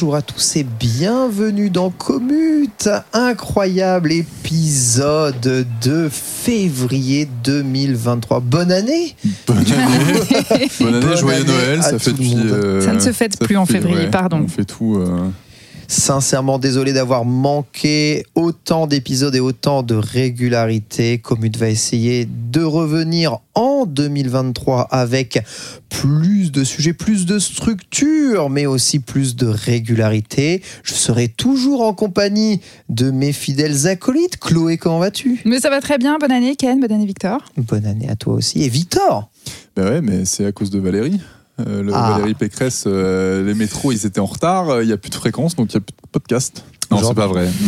Bonjour à tous et bienvenue dans Commute, incroyable épisode de février 2023. Bonne année Bonne année, Bonne année, Bonne joyeux année Noël, ça fait depuis. euh, Ça ne se fête plus en février, ouais, pardon. On fait tout. euh, Sincèrement désolé d'avoir manqué autant d'épisodes et autant de régularité. Commute va essayer de revenir en 2023 avec plus de sujets, plus de structure, mais aussi plus de régularité. Je serai toujours en compagnie de mes fidèles acolytes. Chloé, comment vas-tu? Mais ça va très bien. Bonne année, Ken. Bonne année, Victor. Bonne année à toi aussi. Et Victor? Bah ouais, mais c'est à cause de Valérie. Euh, le Ah. Valérie Pécresse, euh, les métros, ils étaient en retard. euh, Il n'y a plus de fréquence, donc il n'y a plus de podcast. Non, c'est pas vrai.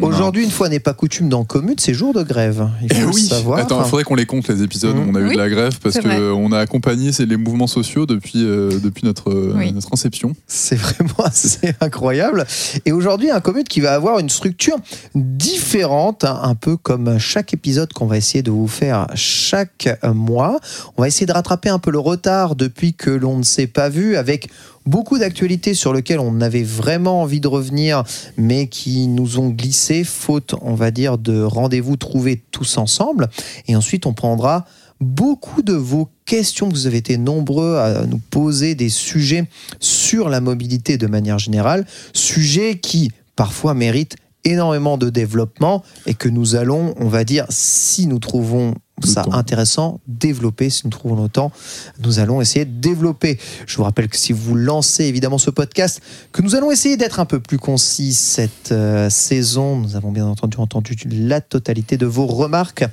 Aujourd'hui, une fois n'est pas coutume dans Commute, c'est jour de grève. Il faut Eh le oui. savoir. Attends, il faudrait qu'on les compte les épisodes où on a eu de la grève parce qu'on a accompagné les mouvements sociaux depuis, euh, depuis notre, euh, Oui. notre inception. C'est vraiment assez incroyable. Et aujourd'hui, un commute qui va avoir une structure différente, hein, un peu comme chaque épisode qu'on va essayer de vous faire chaque mois. On va essayer de rattraper un peu le retard depuis que l'on ne s'est pas vu avec beaucoup d'actualités sur lesquelles on avait vraiment envie de revenir, mais qui nous ont glissé, faute, on va dire, de rendez-vous trouvés tous ensemble. Et ensuite, on prendra beaucoup de vos questions. Vous avez été nombreux à nous poser des sujets sur la mobilité de manière générale, sujets qui parfois méritent énormément de développement et que nous allons, on va dire, si nous trouvons ça intéressant, développer, si nous trouvons le temps, nous allons essayer de développer. Je vous rappelle que si vous lancez évidemment ce podcast, que nous allons essayer d'être un peu plus concis cette euh, saison. Nous avons bien entendu entendu la totalité de vos remarques.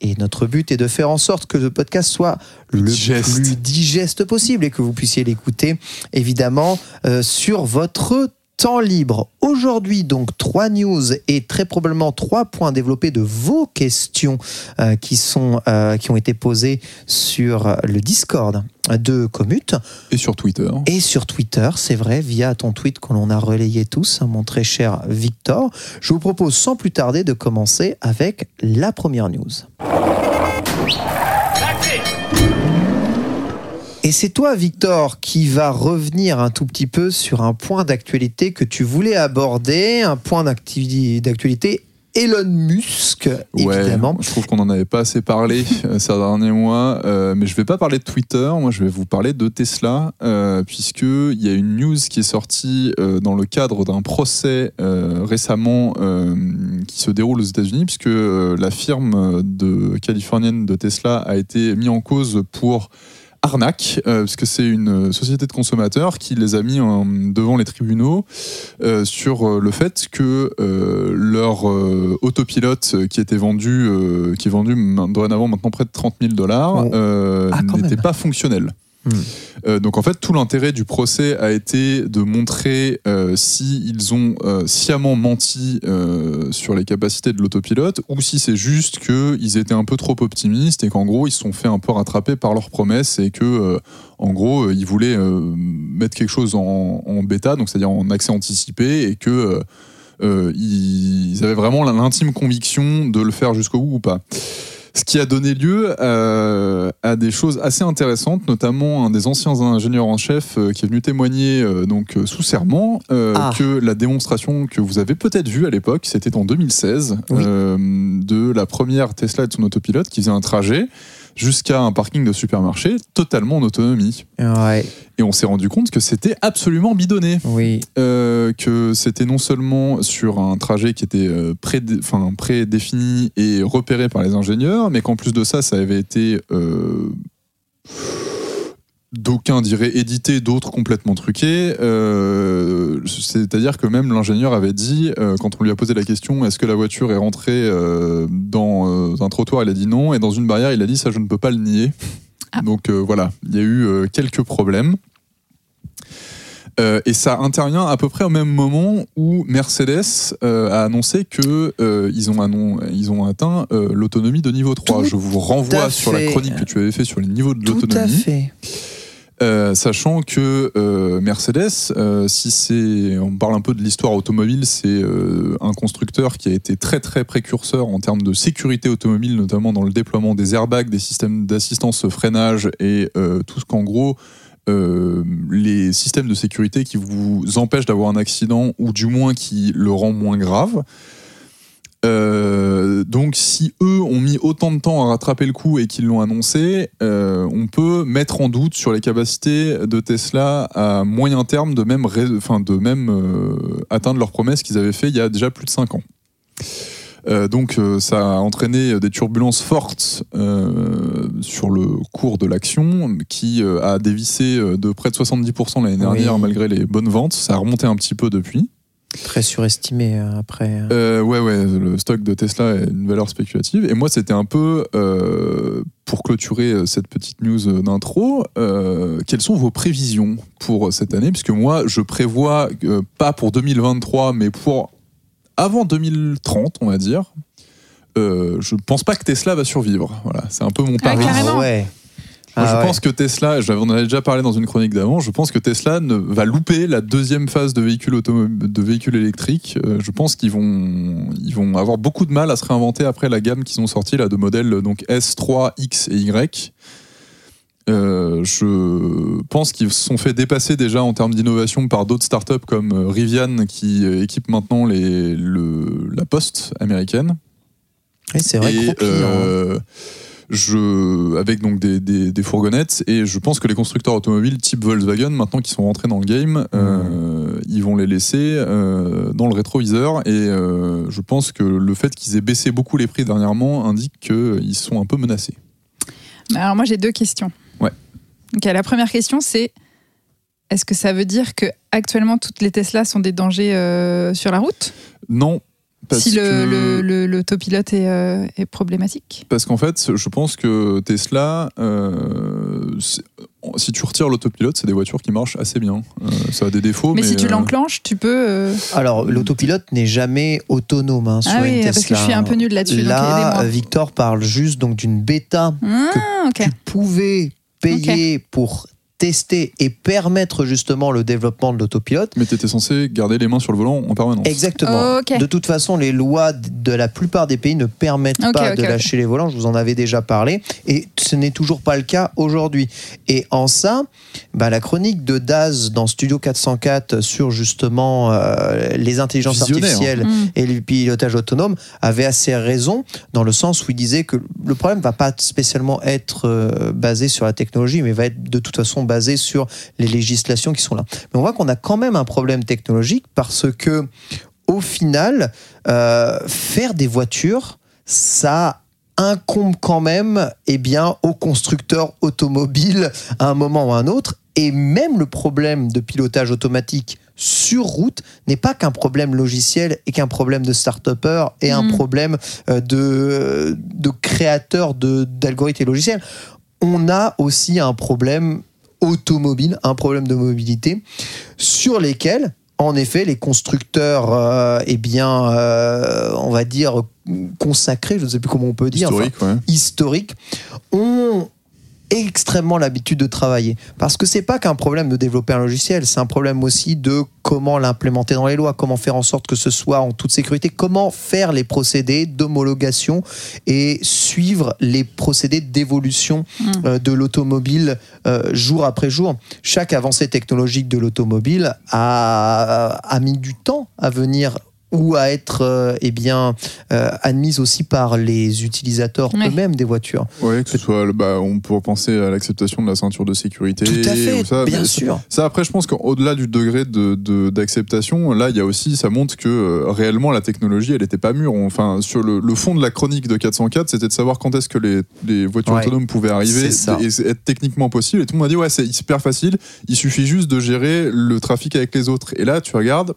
Et notre but est de faire en sorte que le podcast soit le Digeste. plus digeste possible et que vous puissiez l'écouter évidemment euh, sur votre temps libre. Aujourd'hui, donc, trois news et très probablement trois points développés de vos questions euh, qui, sont, euh, qui ont été posées sur le Discord de Commute Et sur Twitter. et sur Twitter, c'est vrai, via ton tweet que l'on a relayé tous, hein, mon très cher Victor. Je vous propose sans plus tarder de commencer avec la première news. Et c'est toi, Victor, qui va revenir un tout petit peu sur un point d'actualité que tu voulais aborder, un point d'actualité Elon Musk, évidemment. Ouais, je trouve qu'on en avait pas assez parlé euh, ces derniers mois, euh, mais je vais pas parler de Twitter. Moi, je vais vous parler de Tesla, euh, puisque il y a une news qui est sortie euh, dans le cadre d'un procès récemment qui se déroule aux États-Unis, puisque la firme de californienne de Tesla a été mise en cause pour arnaque, euh, parce que c'est une société de consommateurs qui les a mis en- devant les tribunaux euh, sur euh, le fait que euh, leur euh, autopilote euh, qui était vendu, euh, qui est vendu dorénavant maintenant près de 30 000 dollars, Oh. euh, Ah, n'était pas fonctionnel. Hmm. Euh, donc en fait, tout l'intérêt du procès a été de montrer euh, si ont euh, sciemment menti euh, sur les capacités de l'autopilote ou si c'est juste qu'ils étaient un peu trop optimistes et qu'en gros ils se sont fait un peu rattraper par leurs promesses et que en gros ils voulaient mettre quelque chose en, bêta, donc c'est-à-dire en accès anticipé et que ils avaient vraiment l'intime conviction de le faire jusqu'au bout ou pas. Ce qui a donné lieu euh, à des choses assez intéressantes, notamment un des anciens ingénieurs en chef euh, qui est venu témoigner euh, donc sous serment euh, Ah. que la démonstration que vous avez peut-être vue à l'époque, c'était en 2016, Oui. euh, de la première Tesla et de son autopilote qui faisait un trajet jusqu'à un parking de supermarché totalement en autonomie. Ouais, Et on s'est rendu compte que c'était absolument bidonné. oui. Euh, que c'était non seulement sur un trajet qui était euh, prédé- prédéfini et repéré par les ingénieurs, mais qu'en plus de ça, ça avait été. euh, D'aucuns diraient édité, d'autres complètement truqué. Euh, C'est-à-dire que même l'ingénieur avait dit, euh, quand on lui a posé la question, est-ce que la voiture est rentrée euh, dans un trottoir Il a dit non. Et dans une barrière, il a dit, ça, je ne peux pas le nier. Ah. Donc voilà, il y a eu quelques problèmes. Et ça intervient à peu près au même moment où Mercedes a annoncé que euh, ils, ont annon- ils ont atteint l'autonomie de niveau 3. Tout Je vous renvoie sur la chronique que tu avais fait sur les niveaux de Tout à l'autonomie. fait. Euh, sachant que euh, Mercedes, euh, si on parle un peu de l'histoire automobile, c'est un constructeur qui a été très très précurseur en termes de sécurité automobile, notamment dans le déploiement des airbags, des systèmes d'assistance freinage et tout ce qu'en gros les systèmes de sécurité qui vous empêchent d'avoir un accident ou du moins qui le rend moins grave. Euh, donc, si eux ont mis autant de temps à rattraper le coup et qu'ils l'ont annoncé, euh, on peut mettre en doute sur les capacités de Tesla à moyen terme de même, ré- enfin, de même euh, atteindre leurs promesses qu'ils avaient fait il y a déjà plus de 5 ans. Euh, donc euh, ça a entraîné des turbulences fortes euh, sur le cours de l'action qui a dévissé de près de 70% l'année dernière Oui. malgré les bonnes ventes. Ça a remonté un petit peu depuis. Très surestimé euh, après. Euh, ouais, ouais, le stock de Tesla est une valeur spéculative. Et moi, c'était un peu, euh, pour clôturer euh, cette petite news euh, d'intro, euh, quelles sont vos prévisions pour cette année? Puisque moi, je prévois, euh, pas pour 2023, mais pour avant 2030, on va dire. Euh, je pense pas que Tesla va survivre. Voilà, c'est un peu mon Ah, pari. carrément. Moi, Ah je ouais. pense que Tesla, on en avait déjà parlé dans une chronique d'avant, je pense que Tesla ne, va louper la deuxième phase de véhicules, automo- de véhicules électriques. Euh, je pense qu'ils vont, ils vont avoir beaucoup de mal à se réinventer après la gamme qu'ils ont sortie là, de modèles donc S3, X et Y. Euh, je pense qu'ils se sont fait dépasser déjà en termes d'innovation par d'autres startups comme euh, Rivian qui équipe maintenant les, le, la poste américaine. Oui, c'est vrai, Et, gros client. hein. Je, avec donc des, des- des fourgonnettes et je pense que les constructeurs automobiles type Volkswagen maintenant qui sont rentrés dans le game euh, ils vont les laisser euh, dans le rétroviseur et euh, je pense que le fait qu'ils aient baissé beaucoup les prix dernièrement indique qu'ils sont un peu menacés Alors moi j'ai deux questions. Ouais. Ok, la première question c'est est-ce que ça veut dire que actuellement toutes les Tesla sont des dangers euh, sur la route? Non parce Si le, que- le, le- l'autopilote est, euh, est problématique Parce qu'en fait, je pense que Tesla, euh, si tu retires l'autopilote, c'est des voitures qui marchent assez bien. Euh, ça a des défauts, mais, Mais si tu l'enclenches, tu peux. euh, Alors, l'autopilote n'est jamais autonome hein, sur Ah oui, une parce Tesla. que je suis un peu nulle là-dessus. Là. Victor parle juste donc d'une bêta Ah, ok. tu pouvais payer pour tester et permettre justement le développement de l'autopilote. mais tu étais censé garder les mains sur le volant en permanence. Exactement. Ok. De toute façon, les lois de la plupart des pays ne permettent pas de lâcher les volants. Je vous en avais déjà parlé. Et ce n'est toujours pas le cas aujourd'hui. Et en ça, bah, la chronique de Daz dans Studio 404 sur justement euh, les intelligences Visionnaire. artificielles Mm. et le pilotage autonome avait assez raison dans le sens où il disait que le problème va pas spécialement être euh, basé sur la technologie, mais va être de toute façon basé sur les législations qui sont là. Mais on voit qu'on a quand même un problème technologique parce que au final, euh, faire des voitures, ça incombe quand même eh bien, aux constructeurs automobiles à un moment ou à un autre. Et même le problème de pilotage automatique sur route n'est pas qu'un problème logiciel et qu'un problème de start-upper et un Mhm. problème euh, de, de créateurs de- d'algorithmes et logiciels. On a aussi un problème automobile, un problème de mobilité sur lesquels, en effet, les constructeurs, euh, eh bien, euh, on va dire consacrés, je ne sais plus comment on peut dire, enfin, Historique, ouais. historiques, ont extrêmement l'habitude de travailler. Parce que c'est pas qu'un problème de développer un logiciel, c'est un problème aussi de comment l'implémenter dans les lois, comment faire en sorte que ce soit en toute sécurité, comment faire les procédés d'homologation et suivre les procédés d'évolution Mm. euh, de l'automobile euh, jour après jour. Chaque avancée technologique de l'automobile a, a mis du temps à venir ou à être euh, eh bien euh, admise aussi par les utilisateurs Ouais. eux-mêmes des voitures. Ouais, que ce soit, bah, on peut penser à l'acceptation de la ceinture de sécurité. Tout à fait, ou ça, bien sûr. Ça, après, je pense qu'au-delà du degré de- de- d'acceptation, là, il y a aussi, ça montre que euh, réellement, la technologie, elle n'était pas mûre. Enfin, sur le, le fond de la chronique de 404, c'était de savoir quand est-ce que les, les voitures Ouais, autonomes pouvaient arriver et être techniquement possible. Et tout le monde a dit, ouais, c'est hyper facile, il suffit juste de gérer le trafic avec les autres. Et là, tu regardes.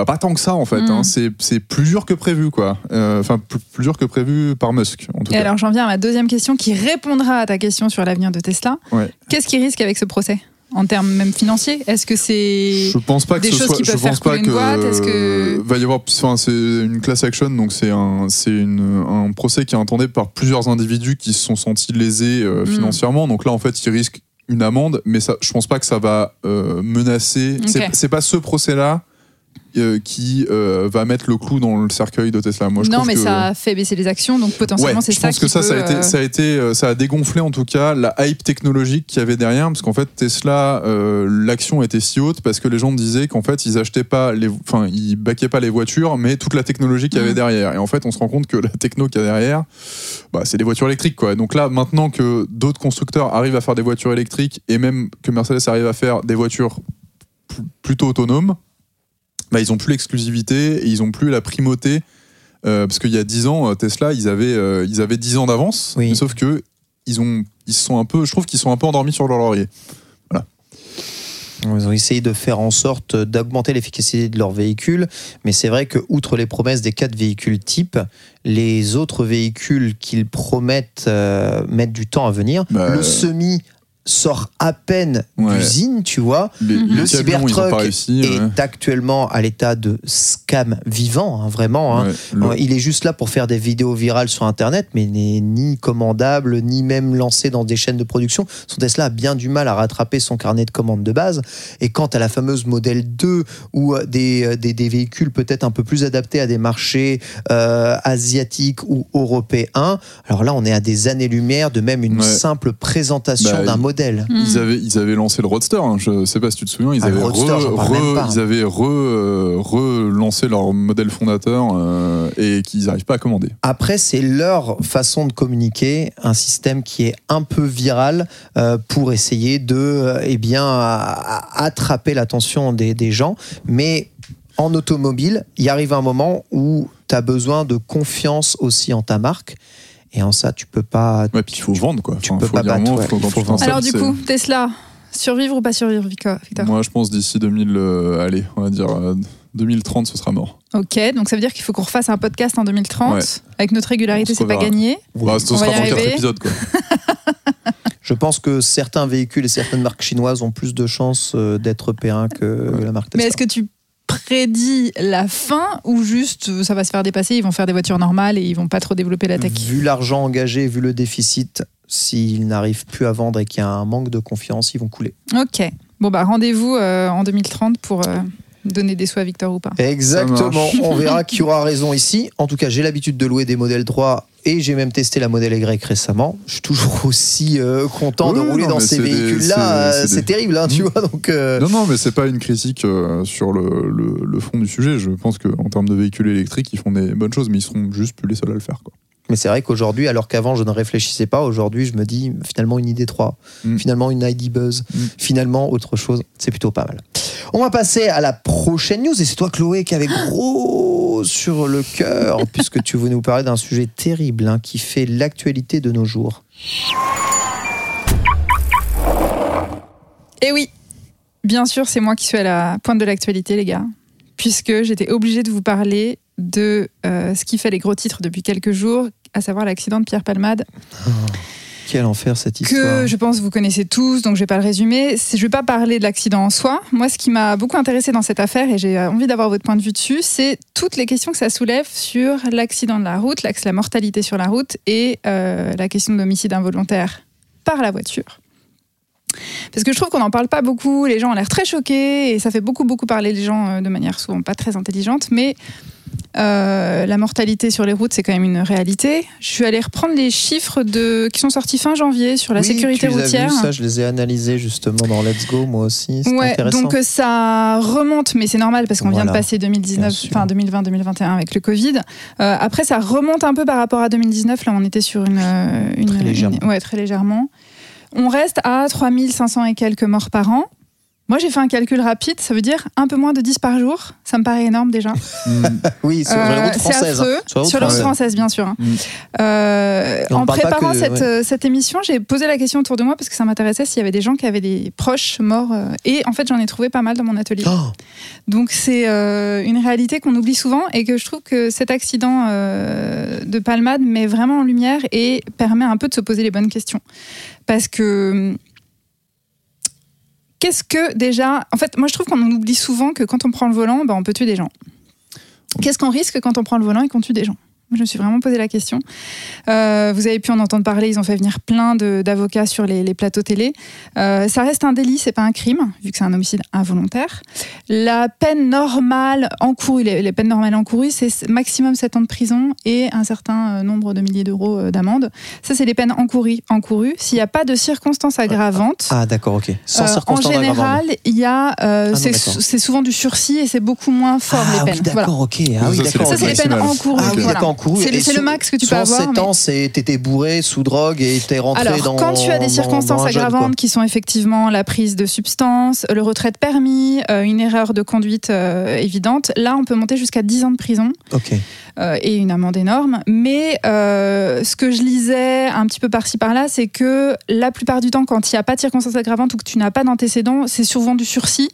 Bah pas tant que ça en fait, Mm. hein. c'est c'est plus dur que prévu quoi. Euh, Enfin plus, plus dur que prévu par Musk en tout Et cas. alors j'en viens à ma deuxième question qui répondra à ta question sur l'avenir de Tesla. Ouais. Qu'est-ce qui risque avec ce procès En termes même financiers? Est-ce que c'est... Je pense pas que des ce choses soit. qui je peuvent pense faire pas une que boîte, que- va y avoir. Enfin, c'est une class action, donc c'est un, c'est un procès qui est intendé par plusieurs individus qui se sont sentis lésés euh, Mm. financièrement. Donc là, en fait, ils risquent une amende, mais ça, je pense pas que ça va euh, menacer. C'est- Ok. C'est pas ce procès-là. euh, qui euh, va mettre le clou dans le cercueil de Tesla. Moi, je non, mais que... ça a fait baisser les actions, donc potentiellement Ouais, c'est je ça pense qui que ça, ça a été, euh, ça a été, euh, ça a dégonflé en tout cas la hype technologique qu'il y avait derrière, parce qu'en fait Tesla, euh, l'action était si haute parce que les gens disaient qu'en fait ils achetaient pas les, enfin ils baquaient pas les voitures, mais toute la technologie qu'il y avait Mhm. derrière. Et en fait, on se rend compte que la techno qu'il y a derrière, bah, c'est des voitures électriques quoi. Donc là, maintenant que d'autres constructeurs arrivent à faire des voitures électriques et même que Mercedes arrive à faire des voitures pl- plutôt autonomes, bah, ils ont plus l'exclusivité et ils ont plus la primauté. Euh, parce qu'il y a 10 ans, euh, Tesla, ils avaient, euh, ils avaient 10 ans d'avance, Oui. mais sauf que ils ont, ils sont un peu, je trouve qu'ils sont un peu endormis sur leur laurier. Ils ont essayé de faire en sorte d'augmenter l'efficacité de leurs véhicules, mais c'est vrai que outre les promesses des quatre véhicules types, les autres véhicules qu'ils promettent euh, mettent du temps à venir. Bah, le semi sort à peine Ouais. d'usine, tu vois. Les, Le Cybertruck réussi. est ouais. actuellement à l'état de scam vivant, hein, vraiment. hein. Ouais, le- Il est juste là pour faire des vidéos virales sur Internet, mais n'est ni commandable, ni même lancé dans des chaînes de production. Son Tesla a bien du mal à rattraper son carnet de commandes de base. Et quant à la fameuse modèle 2, ou euh, des, euh, des, des véhicules peut-être un peu plus adaptés à des marchés euh, asiatiques ou européens, alors là, on est à des années-lumière de même une simple présentation Bah, d'un il- modèle. hmm. Ils avaient, ils avaient lancé le Roadster. hein. Je sais pas si tu te souviens. Ils Ah, avaient, Roadster, re- re- pas. ils avaient re- euh, relancé leur modèle fondateur euh, et qu'ils n'arrivent pas à commander. Après, c'est leur façon de communiquer, un système qui est un peu viral euh, pour essayer de, euh, eh bien, attraper l'attention des, des gens. Mais en automobile, il arrive un moment où tu as besoin de confiance aussi en ta marque. Et en ça, tu peux pas. Ouais, puis il faut vendre quoi. tu Enfin, peux faut pas battre, ouais, faut- faut tu vendre. Alors du coup, Tesla, survivre ou pas survivre, Victor Victor Moi, je pense d'ici 2000, euh, allez, on va dire euh, 2030, ce sera mort. Ok, donc ça veut dire qu'il faut qu'on refasse un podcast en 2030. Ouais. Avec notre régularité, c'est pas gagné. Bah, ce On va sera dans quatre arriver. épisodes quoi. Je pense que certains véhicules et certaines marques chinoises ont plus de chances euh, d'être périn que la marque Tesla. Mais est-ce que tu prédis la fin ou juste euh, ça va se faire dépasser, ils vont faire des voitures normales et ils vont pas trop développer la tech? Vu l'argent engagé, vu le déficit, s'ils n'arrivent plus à vendre et qu'il y a un manque de confiance, ils vont couler. Ok. Bon bah rendez-vous euh, en 2030 pour euh, donner des sous à Victor ou pas. Exactement. On verra qui aura raison ici. En tout cas, j'ai l'habitude de louer des modèles 3 et j'ai même testé la modèle Y récemment. Je suis toujours aussi euh, content de rouler non, dans ces véhicules-là. c'est- Euh, terrible, hein, tu Mm. vois. Donc, euh, Non, non, mais c'est pas une critique euh, sur le, le- le fond du sujet. Je pense qu'en termes de véhicules électriques, ils font des bonnes choses, mais ils seront juste plus les seuls à le faire. Quoi. Mais c'est vrai qu'aujourd'hui, alors qu'avant je ne réfléchissais pas, aujourd'hui je me dis finalement une ID3, Mm. finalement une ID Buzz, Mm. finalement autre chose. C'est plutôt pas mal. On va passer à la prochaine news et c'est toi Chloé qui avait gros sur le cœur puisque tu veux nous parler d'un sujet terrible hein, qui fait l'actualité de nos jours. Et Eh oui, bien sûr, c'est moi qui suis à la pointe de l'actualité, les gars, puisque j'étais obligée de vous parler de euh, ce qui fait les gros titres depuis quelques jours, à savoir l'accident de Pierre Palmade, Quel enfer cette histoire? que je pense vous connaissez tous, donc je vais pas le résumer. Je vais pas parler de l'accident en soi. Moi, ce qui m'a beaucoup intéressé dans cette affaire, et j'ai euh, envie d'avoir votre point de vue dessus, c'est toutes les questions que ça soulève sur l'accident de la route, la mortalité sur la route et euh, la question de l'homicide involontaire par la voiture. Parce que je trouve qu'on n'en parle pas beaucoup, les gens ont l'air très choqués, et ça fait beaucoup, beaucoup parler les gens euh, de manière souvent pas très intelligente, mais euh, la mortalité sur les routes, c'est quand même une réalité. Je suis allée reprendre les chiffres de, qui sont sortis fin janvier sur la Oui, sécurité tu les as routière. vus, ça, je les ai analysés justement dans Let's Go, moi aussi. Ouais, intéressant. donc euh, ça remonte, mais c'est normal parce qu'on vient de passer 2019, Bien sûr. enfin 2020-2021 avec le Covid. Euh, après, ça remonte un peu par rapport à 2019. Là, on était sur une, une Très légèrement. une- ouais, très légèrement. On reste à 3500 et quelques morts par an. Moi, j'ai fait un calcul rapide, ça veut dire un peu moins de 10 par jour. Ça me paraît énorme déjà. Mm. oui, sur Euh, les routes c'est françaises. affreux. hein. Sur routes Sur françaises, bien sûr. hein. Mm. Euh, en préparant que- cette, ouais. euh, cette émission, j'ai posé la question autour de moi parce que ça m'intéressait s'il y avait des gens qui avaient des proches morts. euh, et en fait, j'en ai trouvé pas mal dans mon atelier. Oh, Donc c'est une réalité qu'on oublie souvent et que je trouve que cet accident de palmade met vraiment en lumière et permet un peu de se poser les bonnes questions. Parce que qu'est-ce que déjà... En fait, moi je trouve qu'on oublie souvent que quand on prend le volant, ben, on peut tuer des gens. Qu'est-ce qu'on risque quand on prend le volant et qu'on tue des gens? Je me suis vraiment posé la question. Euh, vous avez pu en entendre parler, ils ont fait venir plein d'avocats sur les, les plateaux télé. Euh, ça reste un délit, c'est pas un crime, vu que c'est un homicide involontaire. La peine normale encourue, les, les peines normales encourues, c'est maximum 7 ans de prison et un certain euh, nombre de milliers d'euros d'amende. Ça, c'est les peines encourues. encourues. S'il n'y a pas de circonstances aggravantes, Ah, d'accord, ok. Sans euh, en général, il y a, euh, non, c'est souvent du sursis et c'est beaucoup moins fort Ah les oui, peines. Voilà. d'accord, ok. Ah oui, Ça, c'est les peines encourues. Ah oui, voilà. C'est le- max que tu peux avoir. 7 mais- ans, c'est t'étais bourré, sous drogue et t'es rentré Alors, dans. quand tu as des circonstances jeune, aggravantes qui sont effectivement la prise de substances, le retrait de permis, euh, une erreur de conduite euh, évidente, là, on peut monter jusqu'à 10 ans de prison Ok. euh, et une amende énorme. Mais ce que je lisais un petit peu par-ci par-là, c'est que la plupart du temps, quand il n'y a pas de circonstances aggravantes ou que tu n'as pas d'antécédents, c'est souvent du sursis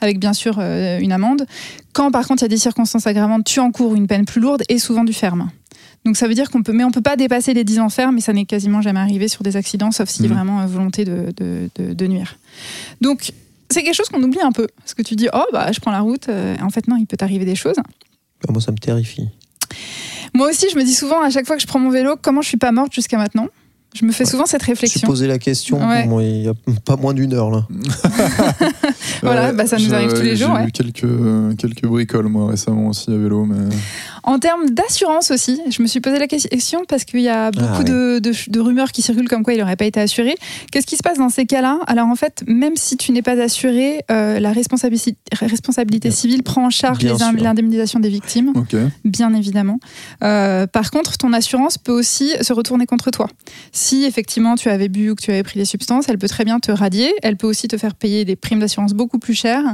avec bien sûr euh, une amende. Quand par contre il y a des circonstances aggravantes, tu encours une peine plus lourde et souvent du ferme. Donc ça veut dire qu'on peut, mais on peut pas dépasser les 10 ans ferme, mais ça n'est quasiment jamais arrivé sur des accidents, sauf si Mhm. vraiment euh, volonté de, de, de- de nuire. Donc c'est quelque chose qu'on oublie un peu, parce que tu dis oh bah je prends la route, euh, en fait non, il peut t'arriver des choses. Ah, Moi, ça me terrifie. Moi aussi, je me dis souvent à chaque fois que je prends mon vélo, comment je suis pas morte jusqu'à maintenant? Je me fais souvent cette Je me suis réflexion. posé la question Ouais. bon, il y a pas moins d'une heure là. Voilà, bah, ça nous arrive tous les jours, J'ai ouais. eu quelques, euh, quelques bricoles, moi, récemment aussi à vélo. Mais... En termes d'assurance aussi, je me suis posé la question parce qu'il y a beaucoup Ah ouais. de, de- de rumeurs qui circulent comme quoi il n'aurait pas été assuré. Qu'est-ce qui se passe dans ces cas-là? Alors en fait, même si tu n'es pas assuré, euh, la responsabilité, civile prend en charge l'indemnisation des victimes, bien évidemment. Euh, par contre, ton assurance peut aussi se retourner contre toi. Si effectivement tu avais bu ou que tu avais pris des substances, elle peut très bien te radier. Elle peut aussi te faire payer des primes d'assurance beaucoup plus chères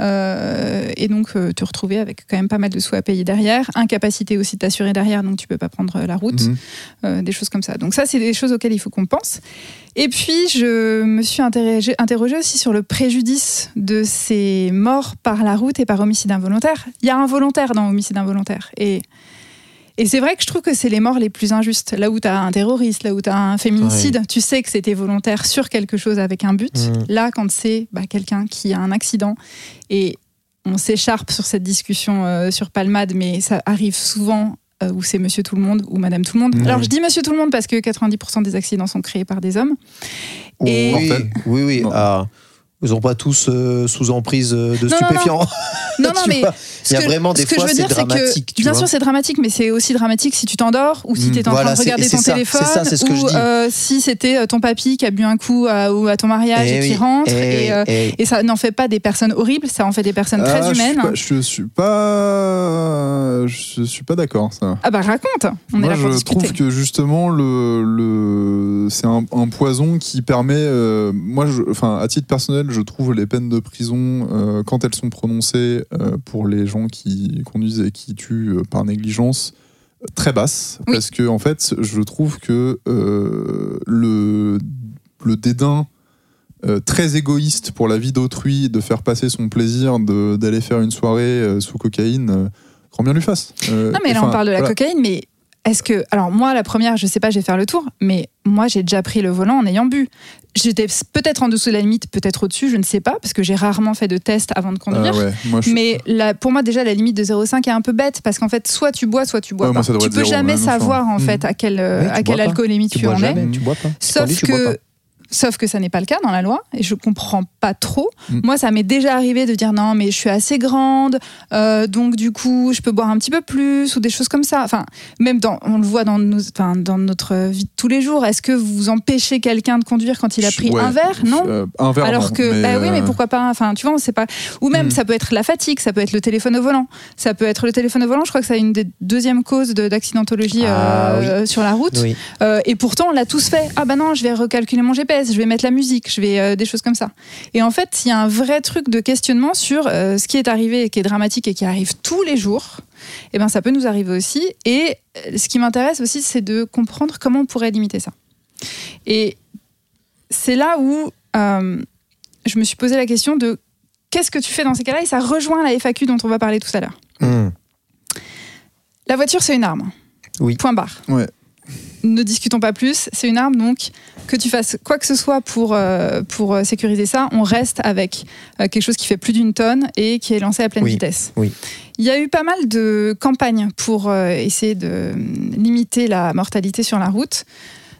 euh, et donc te retrouver avec quand même pas mal de sous à payer derrière. Incapacité aussi de t'assurer derrière, donc tu peux pas prendre la route, Mhm. euh, des choses comme ça. Donc ça, c'est des choses auxquelles il faut qu'on pense. Et puis, je me suis interrogée, interrogée aussi sur le préjudice de ces morts par la route et par homicide involontaire. Il y a un volontaire dans homicide involontaire. Et, et c'est vrai que je trouve que c'est les morts les plus injustes. Là où tu as un terroriste, là où tu as un féminicide, tu sais que c'était volontaire sur quelque chose avec un but. Mhm. Là, quand c'est bah, quelqu'un qui a un accident et on s'écharpe sur cette discussion euh, sur Palmade, mais ça arrive souvent euh, où c'est monsieur tout le monde ou madame tout le monde. Alors je dis monsieur tout le monde parce que 90% des accidents sont créés par des hommes. Et- Oui, oui. Ils ont pas tous euh, sous emprise euh, de non, stupéfiants. Non, non, mais Il y a vraiment des fois c'est dramatique. que bien sûr c'est dramatique, mais c'est aussi dramatique si tu t'endors ou si Mm. tu es en Voilà, train de regarder et ton ça, téléphone ça, que ou euh, si c'était euh, ton papy qui a bu un coup à, ou à ton mariage et, Eh qui oui, rentre. eh et, euh, eh et ça n'en fait pas des personnes horribles, ça en fait des personnes très Ah, humaines. Je suis pas, je suis pas, je suis pas d'accord, ça. Ah bah raconte, on est Moi, là pour je discuter. trouve que justement, le, le, c'est un, un poison qui permet. moi, enfin, à titre personnel, je trouve les peines de prison, euh, quand elles sont prononcées euh, pour les gens qui conduisent et qui tuent euh, par négligence, très basses. Oui. Parce que, en fait, je trouve que le, le dédain. très égoïste pour la vie d'autrui, de faire passer son plaisir d'aller faire une soirée sous cocaïne, grand bien lui fasse. Non mais là on parle de la voilà. cocaïne, mais est-ce que alors moi la première, je sais pas, je vais faire le tour, mais moi j'ai déjà pris le volant en ayant bu. J'étais peut-être en dessous de la limite, peut-être au-dessus, je ne sais pas, parce que j'ai rarement fait de test avant de conduire. Ah ouais, moi, je- Mais la- pour moi, déjà, la limite de 0,5 est un peu bête parce qu'en fait, soit tu bois, soit tu bois Ouais, pas. moi, tu peux jamais savoir en Mm. fait à quelle, Ouais, tu à quelle pas. alcoolémie Tu tu, bois en es. jamais, tu bois pas. Tu Sauf que pas. Sauf que ça n'est pas le cas dans la loi et je comprends pas trop. Mm. Moi, ça m'est déjà arrivé de dire non, mais je suis assez grande, euh, donc du coup, je peux boire un petit peu plus ou des choses comme ça. Enfin, même dans, on le voit dans, nos, enfin, dans notre vie de tous les jours. Est-ce que vous empêchez quelqu'un de conduire quand il a pris Ouais. un verre? Non. Euh, un verre, Alors non, que, bah oui, mais euh, pourquoi pas? Enfin, tu vois, on sait pas. Ou même, Mm. ça peut être la fatigue, ça peut être le téléphone au volant, ça peut être le téléphone au volant. Je crois que c'est une des deuxièmes causes de- d'accidentologie Ah euh, sur la route. Oui. Euh, et pourtant, on l'a tous fait. Ah bah non, je vais recalculer mon GPS, je vais mettre la musique, je vais euh, des choses comme ça. Et en fait, il y a un vrai truc de questionnement sur euh, ce qui est arrivé et qui est dramatique et qui arrive tous les jours. Et ben, ça peut nous arriver aussi. Et euh, ce qui m'intéresse aussi, c'est de comprendre comment on pourrait limiter ça. Et c'est là où euh, je me suis posé la question de qu'est-ce que tu fais dans ces cas-là? Et ça rejoint la FAQ dont on va parler tout à l'heure. Mmh. La voiture, c'est une arme. Oui. Point barre. Ouais. Ne discutons pas plus. C'est une arme, donc que tu fasses quoi que ce soit pour, euh, pour euh, sécuriser ça, on reste avec euh, quelque chose qui fait plus d'une tonne et qui est lancé à pleine Oui. vitesse. Oui. Il y a eu pas mal de campagnes pour euh, essayer de limiter la mortalité sur la route.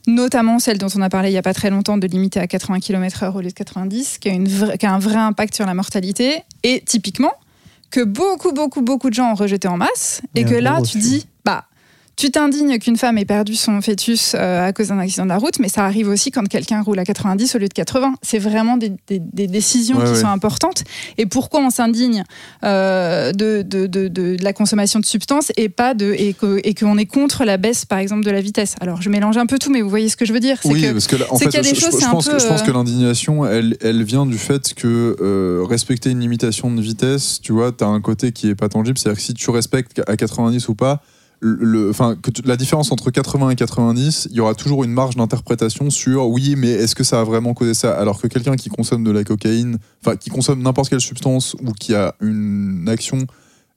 Notamment celle dont on a parlé il n'y a pas très longtemps, de limiter à 80 km/h au lieu de 90, qui a, une qui a un vrai impact sur la mortalité. Et typiquement, que beaucoup, beaucoup, beaucoup de gens ont rejeté en masse, et que là, tu dis, tu t'indignes qu'une femme ait perdu son fœtus euh, à cause d'un accident de la route, mais ça arrive aussi quand quelqu'un roule à 90 au lieu de 80. C'est vraiment des, des- des décisions Ouais, qui ouais. sont importantes. Et pourquoi on s'indigne euh, de, de, de- de- de la consommation de substances et pas de et que- et qu'on est contre la baisse, par exemple, de la vitesse? Alors, je mélange un peu tout, mais vous voyez ce que je veux dire. Oui, que parce que là, en fait, qu'il y a des je, choses, pense, peu, que, je pense euh, que l'indignation, elle, elle vient du fait que euh, respecter une limitation de vitesse, tu vois, tu as un côté qui est pas tangible. C'est-à-dire que si tu respectes à 90 ou pas, le, enfin, que la différence entre 80 et 90, il y aura toujours une marge d'interprétation sur oui, mais est-ce que ça a vraiment causé ça? Alors que quelqu'un qui consomme de la cocaïne, enfin, qui consomme n'importe quelle substance ou qui a une action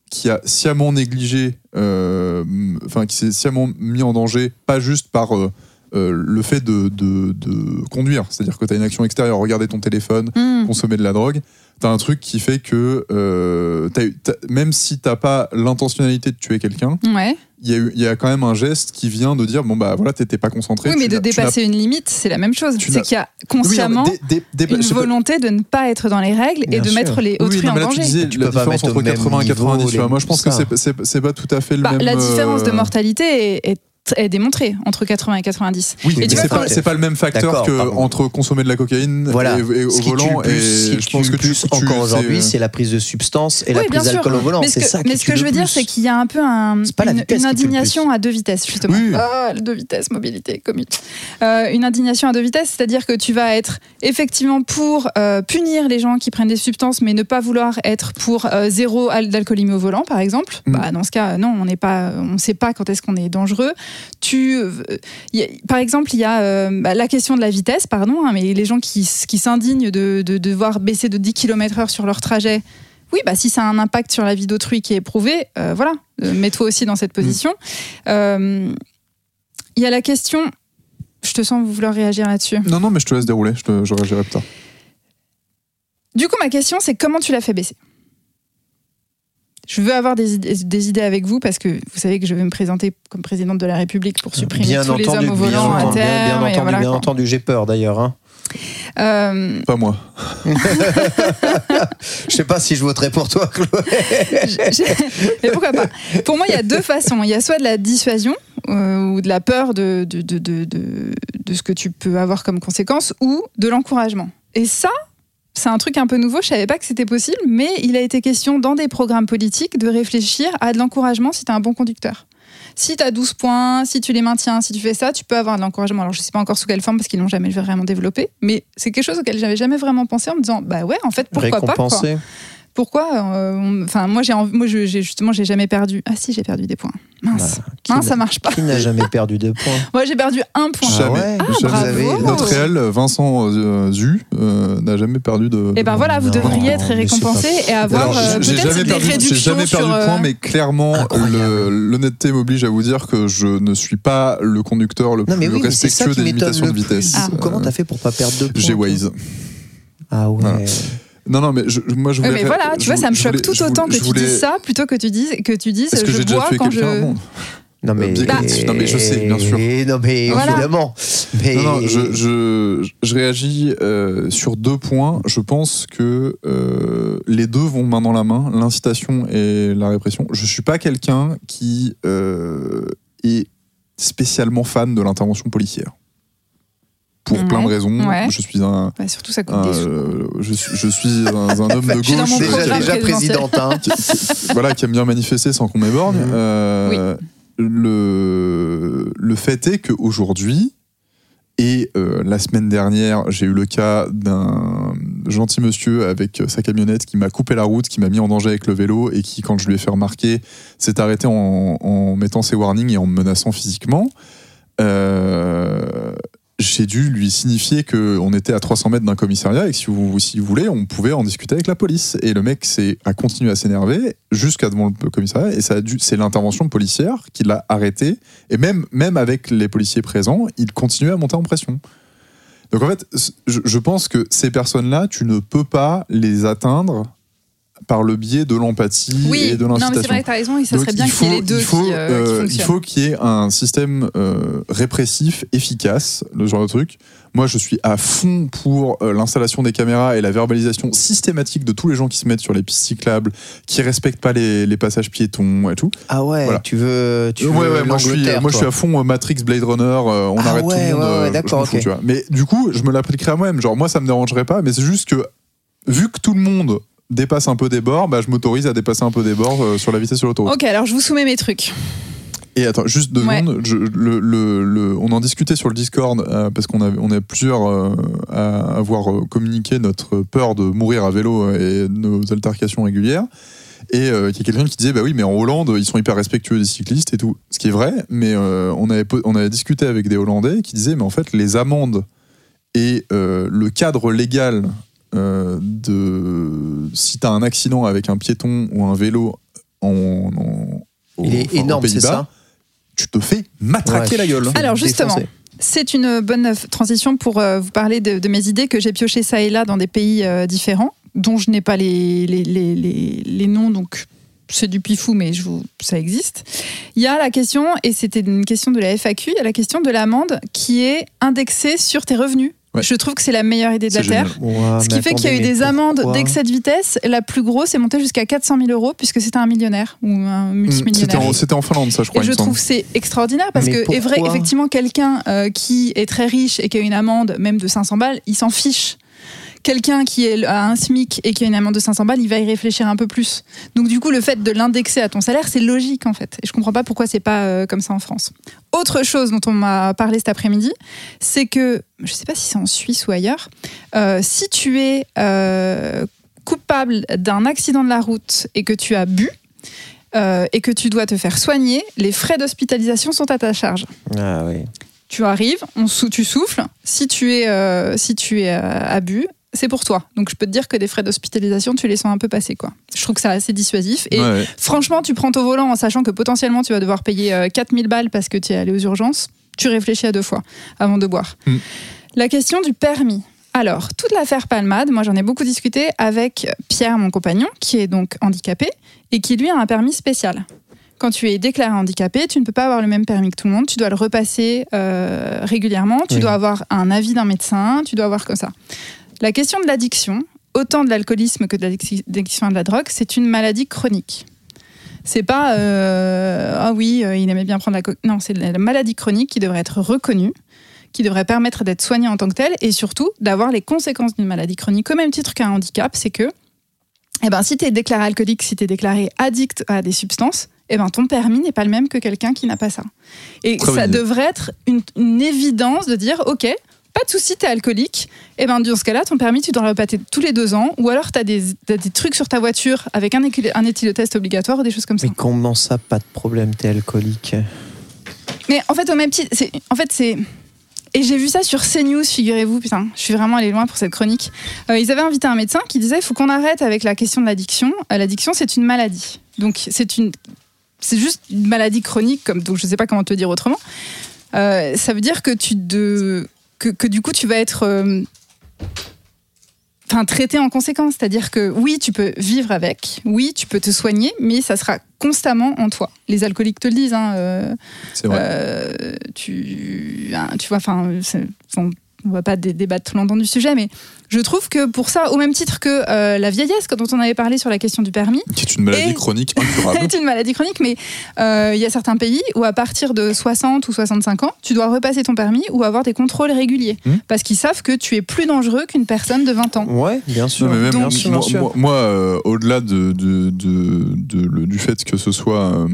qui a sciemment négligé, euh, enfin, qui s'est sciemment mis en danger, pas juste par. euh, euh, le fait de, de- de conduire, c'est-à-dire que tu as une action extérieure, regarder ton téléphone, Hmm. consommer de la drogue, tu as un truc qui fait que euh, t'as eu- t'as- même si tu pas l'intentionnalité de tuer quelqu'un, Ouais. il y, a eu- il y a quand même un geste qui vient de dire bon bah voilà, t'étais pas concentré. Oui, mais de dépasser une limite, c'est la même chose. C'est qu'il y a Oui, non, consciemment dé- dé- dépa- une volonté de ne pas être dans les règles et de sûr. mettre les Oui, autrui non, mais en là, tu danger. disais Tu la peux pas différence entre même 80 et niveau 90. tu vois. les- Moi, je pense que ça. c'est c'est c'est pas tout à fait le Bah, même. la différence de euh, mortalité est, est- est démontrée entre 80 et 90. Oui, Et mais c'est pas, le même facteur que pardon. entre consommer de la cocaïne Voilà. et, et au Ce volant. plus, et je pense que tu, plus tu- encore aujourd'hui, c'est- c'est la prise de substance et la Oui, bien prise d'alcool au volant. Mais ce C'est que, ça mais qui ce tue que je veux dire, c'est qu'il y a un peu un- la une, indignation à deux vitesses, justement. Oui. Ah, deux vitesses, mobilité, commute. Euh, une indignation à deux vitesses, c'est-à-dire que tu vas être effectivement pour euh, punir les gens qui prennent des substances, mais ne pas vouloir être pour euh, zéro al- d'alcoolémie au volant, par exemple. Mm. Bah, dans ce cas, non, on n'est pas, on sait pas quand est-ce qu'on est dangereux. Tu, euh, y a- par exemple, il y a euh, bah, la question de la vitesse, pardon, hein, mais les gens qui, s'indignent de, de devoir baisser de 10 km/h sur leur trajet. Oui, bah, si ça a un impact sur la vie d'autrui qui est éprouvé, euh, voilà, mets-toi aussi dans cette position. Euh, Il y a la question, je te sens vouloir réagir là-dessus. Non, non, mais je te laisse dérouler. Je, te, je réagirai plus tard. Du coup, ma question, c'est comment tu l'as fait baisser? Je veux avoir des idées, des idées avec vous parce que vous savez que je vais me présenter comme présidente de la République pour supprimer Bien tous les hommes au bien volant à entendu, bien, terme. bien et entendu, voilà, bien quoi. entendu, j'ai peur d'ailleurs. hein. Euh, Pas moi. Je sais pas si je voterai pour toi, Chloé. mais pourquoi pas Pour moi, il y a deux façons. Il y a soit de la dissuasion euh, ou de la peur de, de, de, de, de- de ce que tu peux avoir comme conséquence ou de l'encouragement. Et ça, c'est un truc un peu nouveau. Je savais pas que c'était possible, mais il a été question dans des programmes politiques de réfléchir à de l'encouragement si tu es un bon conducteur. Si tu as 12 points, si tu les maintiens, si tu fais ça, tu peux avoir de l'encouragement. Alors, je sais pas encore sous quelle forme parce qu'ils l'ont jamais vraiment développé, mais c'est quelque chose auquel j'avais jamais vraiment pensé en me disant, bah ouais, en fait, pourquoi pas. Pourquoi euh, Enfin, moi, j'ai moi, je- j'ai justement, j'ai jamais perdu. Ah si, j'ai perdu des points. Mince, mince, ça marche pas. Qui n'a jamais perdu de points Moi, j'ai perdu un point. Ah Jamais. Vous avez- bravo. Notre réel, Vincent euh, Zu, euh, n'a jamais perdu de. Et ben voilà, vous Non, devriez être récompensé et avoir euh, peut-être jamais des perdu, j'ai jamais perdu de euh, point, mais clairement, l'honnêteté m'oblige à vous dire que je ne suis pas le conducteur le Non, plus oui, respectueux des limitations de vitesse. Ah. Comment t'as fait pour pas perdre de points J'ai Waze. Ah ouais. Non, non, mais je, moi je voulais. mais voilà, tu je vois, ça me choque voulais- tout autant voulais- que tu dises voulais- ça plutôt que tu dises que tu dises Est-ce que je j'ai déjà bois tué quand quelqu'un je. Non. Non mais, cognitif. Non, mais je sais, bien sûr. Non mais Voilà. évidemment. Mais Non, non, je, je, je réagis euh, sur deux points. Je pense que euh, les deux vont main dans la main, l'incitation et la répression. Je suis pas quelqu'un qui euh, est spécialement fan de l'intervention policière. Pour Ouais. plein de raisons. Ouais. Je suis un, Bah, surtout, ça coûte un, des sous. euh, je, suis- je suis un, un homme de Je suis dans gauche déjà, déjà présidente. Hein. qui, qui- voilà, qui aime bien manifester sans qu'on m'éborgne. Euh, le, le fait est qu'aujourd'hui, et euh, la semaine dernière, j'ai eu le cas d'un gentil monsieur avec sa camionnette qui m'a coupé la route, qui m'a mis en danger avec le vélo et qui, quand je lui ai fait remarquer, s'est arrêté en, en mettant ses warnings et en me menaçant physiquement. Euh, j'ai dû lui signifier qu'on était à 300 mètres d'un commissariat et que si vous, si vous voulez, on pouvait en discuter avec la police. Et le mec a continué à s'énerver jusqu'à devant le commissariat et c'est l'intervention policière qui l'a arrêté. Et même, même avec les policiers présents, il continuait à monter en pression. Donc en fait, je pense que ces personnes-là, tu ne peux pas les atteindre par le biais de l'empathie Oui, et de non, mais l'incitation. c'est vrai que t'as raison, et ça Donc, serait bien il qu'il y ait faut- les deux il faut, qui, euh, qui euh, il faut qu'il y ait un système euh, répressif efficace, le genre de truc. Moi, je suis à fond pour euh, l'installation des caméras et la verbalisation systématique de tous les gens qui se mettent sur les pistes cyclables, qui respectent pas les, les passages piétons et tout. Ah ouais, Voilà. tu veux, tu Ouais, veux ouais, moi, je suis, moi je suis à fond euh, Matrix, Blade Runner, euh, on Ah arrête tout ouais, le monde. ouais, ouais, je d'accord, m'en fous, ok. tu vois. Mais du coup, je me l'appliquerai à moi-même. Genre, moi, ça me dérangerait pas, mais c'est juste que, vu que tout le monde dépasse un peu des bords, bah, je m'autorise à dépasser un peu des bords euh, sur la vitesse sur l'autoroute. Ok, alors je vous soumets mes trucs. Et attends, juste deux Ouais. secondes. Je- le, le- le- on en discutait sur le Discord euh, parce qu'on a, on est plusieurs euh, à avoir communiqué notre peur de mourir à vélo et nos altercations régulières. Et euh, il y a quelqu'un qui disait Bah oui, mais en Hollande, ils sont hyper respectueux des cyclistes et tout. Ce qui est vrai, mais euh, on, avait, on avait discuté avec des Hollandais qui disaient Mais en fait, les amendes et euh, le cadre légal de si tu as un accident avec un piéton ou un vélo en, en- Il est enfin, énorme, c'est Pays-Bas, ça tu te fais matraquer Ouais. la gueule. Alors, justement. C'est une bonne euh, transition pour euh, vous parler de, de mes idées que j'ai piochées ça et là dans des pays euh, différents, dont je n'ai pas les, les, les, les- les noms, donc c'est du pifou, mais je vous, ça existe. Il y a la question, et c'était une question de la FAQ, il y a la question de l'amende qui est indexée sur tes revenus. Ouais. Je trouve que c'est la meilleure idée de la. Terre. Ce qui fait qu'il y a eu des amendes d'excès de vitesse. La plus grosse est montée jusqu'à 400 000 euros puisque c'était un millionnaire ou un C'était multimillionnaire. c'était en Finlande, ça, je crois. Et je trouve c'est extraordinaire parce Mais que, est vrai, effectivement, quelqu'un euh, qui est très riche et qui a une amende même de 500 balles, il s'en fiche. Quelqu'un qui est à un SMIC et qui a une amende de 500 balles, il va y réfléchir un peu plus. Donc du coup, le fait de l'indexer à ton salaire, c'est logique en fait. Et je comprends pas pourquoi c'est pas euh, comme ça en France. Autre chose dont on m'a parlé cet après-midi, c'est que je sais pas si c'est en Suisse ou ailleurs, euh, si tu es euh, coupable d'un accident de la route et que tu as bu, et que tu dois te faire soigner, les frais d'hospitalisation sont à ta charge. Ah oui. Tu arrives, on sou- tu souffles. Si tu es, euh, si tu es euh, à but, c'est pour toi. Donc je peux te dire que des frais d'hospitalisation, tu les sens un peu passer. Quoi. Je trouve que c'est assez dissuasif. Et Ouais. franchement, tu prends ton volant en sachant que potentiellement tu vas devoir payer euh, 4000 balles parce que tu es allé aux urgences. Tu réfléchis à deux fois avant de boire. Mm. La question du permis. Alors, toute l'affaire Palmade, moi j'en ai beaucoup discuté avec Pierre, mon compagnon, qui est donc handicapé et qui lui a un permis spécial. Quand tu es déclaré handicapé, tu ne peux pas avoir le même permis que tout le monde. Tu dois le repasser euh, régulièrement. Tu Oui. dois avoir un avis d'un médecin. Tu dois avoir comme ça. La question de l'addiction, autant de l'alcoolisme que de l'addiction à de la drogue, c'est une maladie chronique. C'est pas euh, ah oui, euh, il aimait bien prendre la non, c'est la maladie chronique qui devrait être reconnue, qui devrait permettre d'être soignée en tant que telle et surtout d'avoir les conséquences d'une maladie chronique au même titre qu'un handicap, c'est que eh ben si tu es déclaré alcoolique, si tu es déclaré addict à des substances, eh ben ton permis n'est pas le même que quelqu'un qui n'a pas ça. Et Très ça devrait être une, une évidence de dire OK, pas de souci, t'es alcoolique. Et ben dans ce cas-là, ton permis, tu dois le repasser tous les deux ans. Ou alors, tu as des, t'as des trucs sur ta voiture avec un, un éthylotest obligatoire ou des choses comme ça. Mais comment ça, pas de problème, t'es alcoolique? Mais en fait, au même titre, c'est, en fait, c'est. Et j'ai vu ça sur CNews, figurez-vous, putain, je suis vraiment allée loin pour cette chronique. Euh, ils avaient invité un médecin qui disait il faut qu'on arrête avec la question de l'addiction. Euh, l'addiction, c'est une maladie. Donc, c'est une. C'est juste une maladie chronique, comme, donc je sais pas comment te dire autrement. Euh, ça veut dire que tu de, que, que du coup, tu vas être. euh, Enfin, traité en conséquence, c'est-à-dire que oui, tu peux vivre avec, oui, tu peux te soigner, mais ça sera constamment en toi. Les alcooliques te le disent. Hein, euh, C'est vrai. euh, tu, hein, tu vois, enfin, on va pas dé- débattre trop longtemps du sujet, mais je trouve que pour ça, au même titre que euh, la vieillesse, dont on avait parlé sur la question du permis, Qui est une maladie et- chronique incurable. c'est une maladie chronique, mais euh, il y a certains pays où à partir de 60 ou 65 ans, tu dois repasser ton permis ou avoir des contrôles réguliers, Hmm. parce qu'ils savent que tu es plus dangereux qu'une personne de 20 ans. Ouais, bien sûr. Non, mais même Donc- moi, Bien sûr, moi- moi, euh, au-delà de, de- de- de- le- du fait que ce soit euh,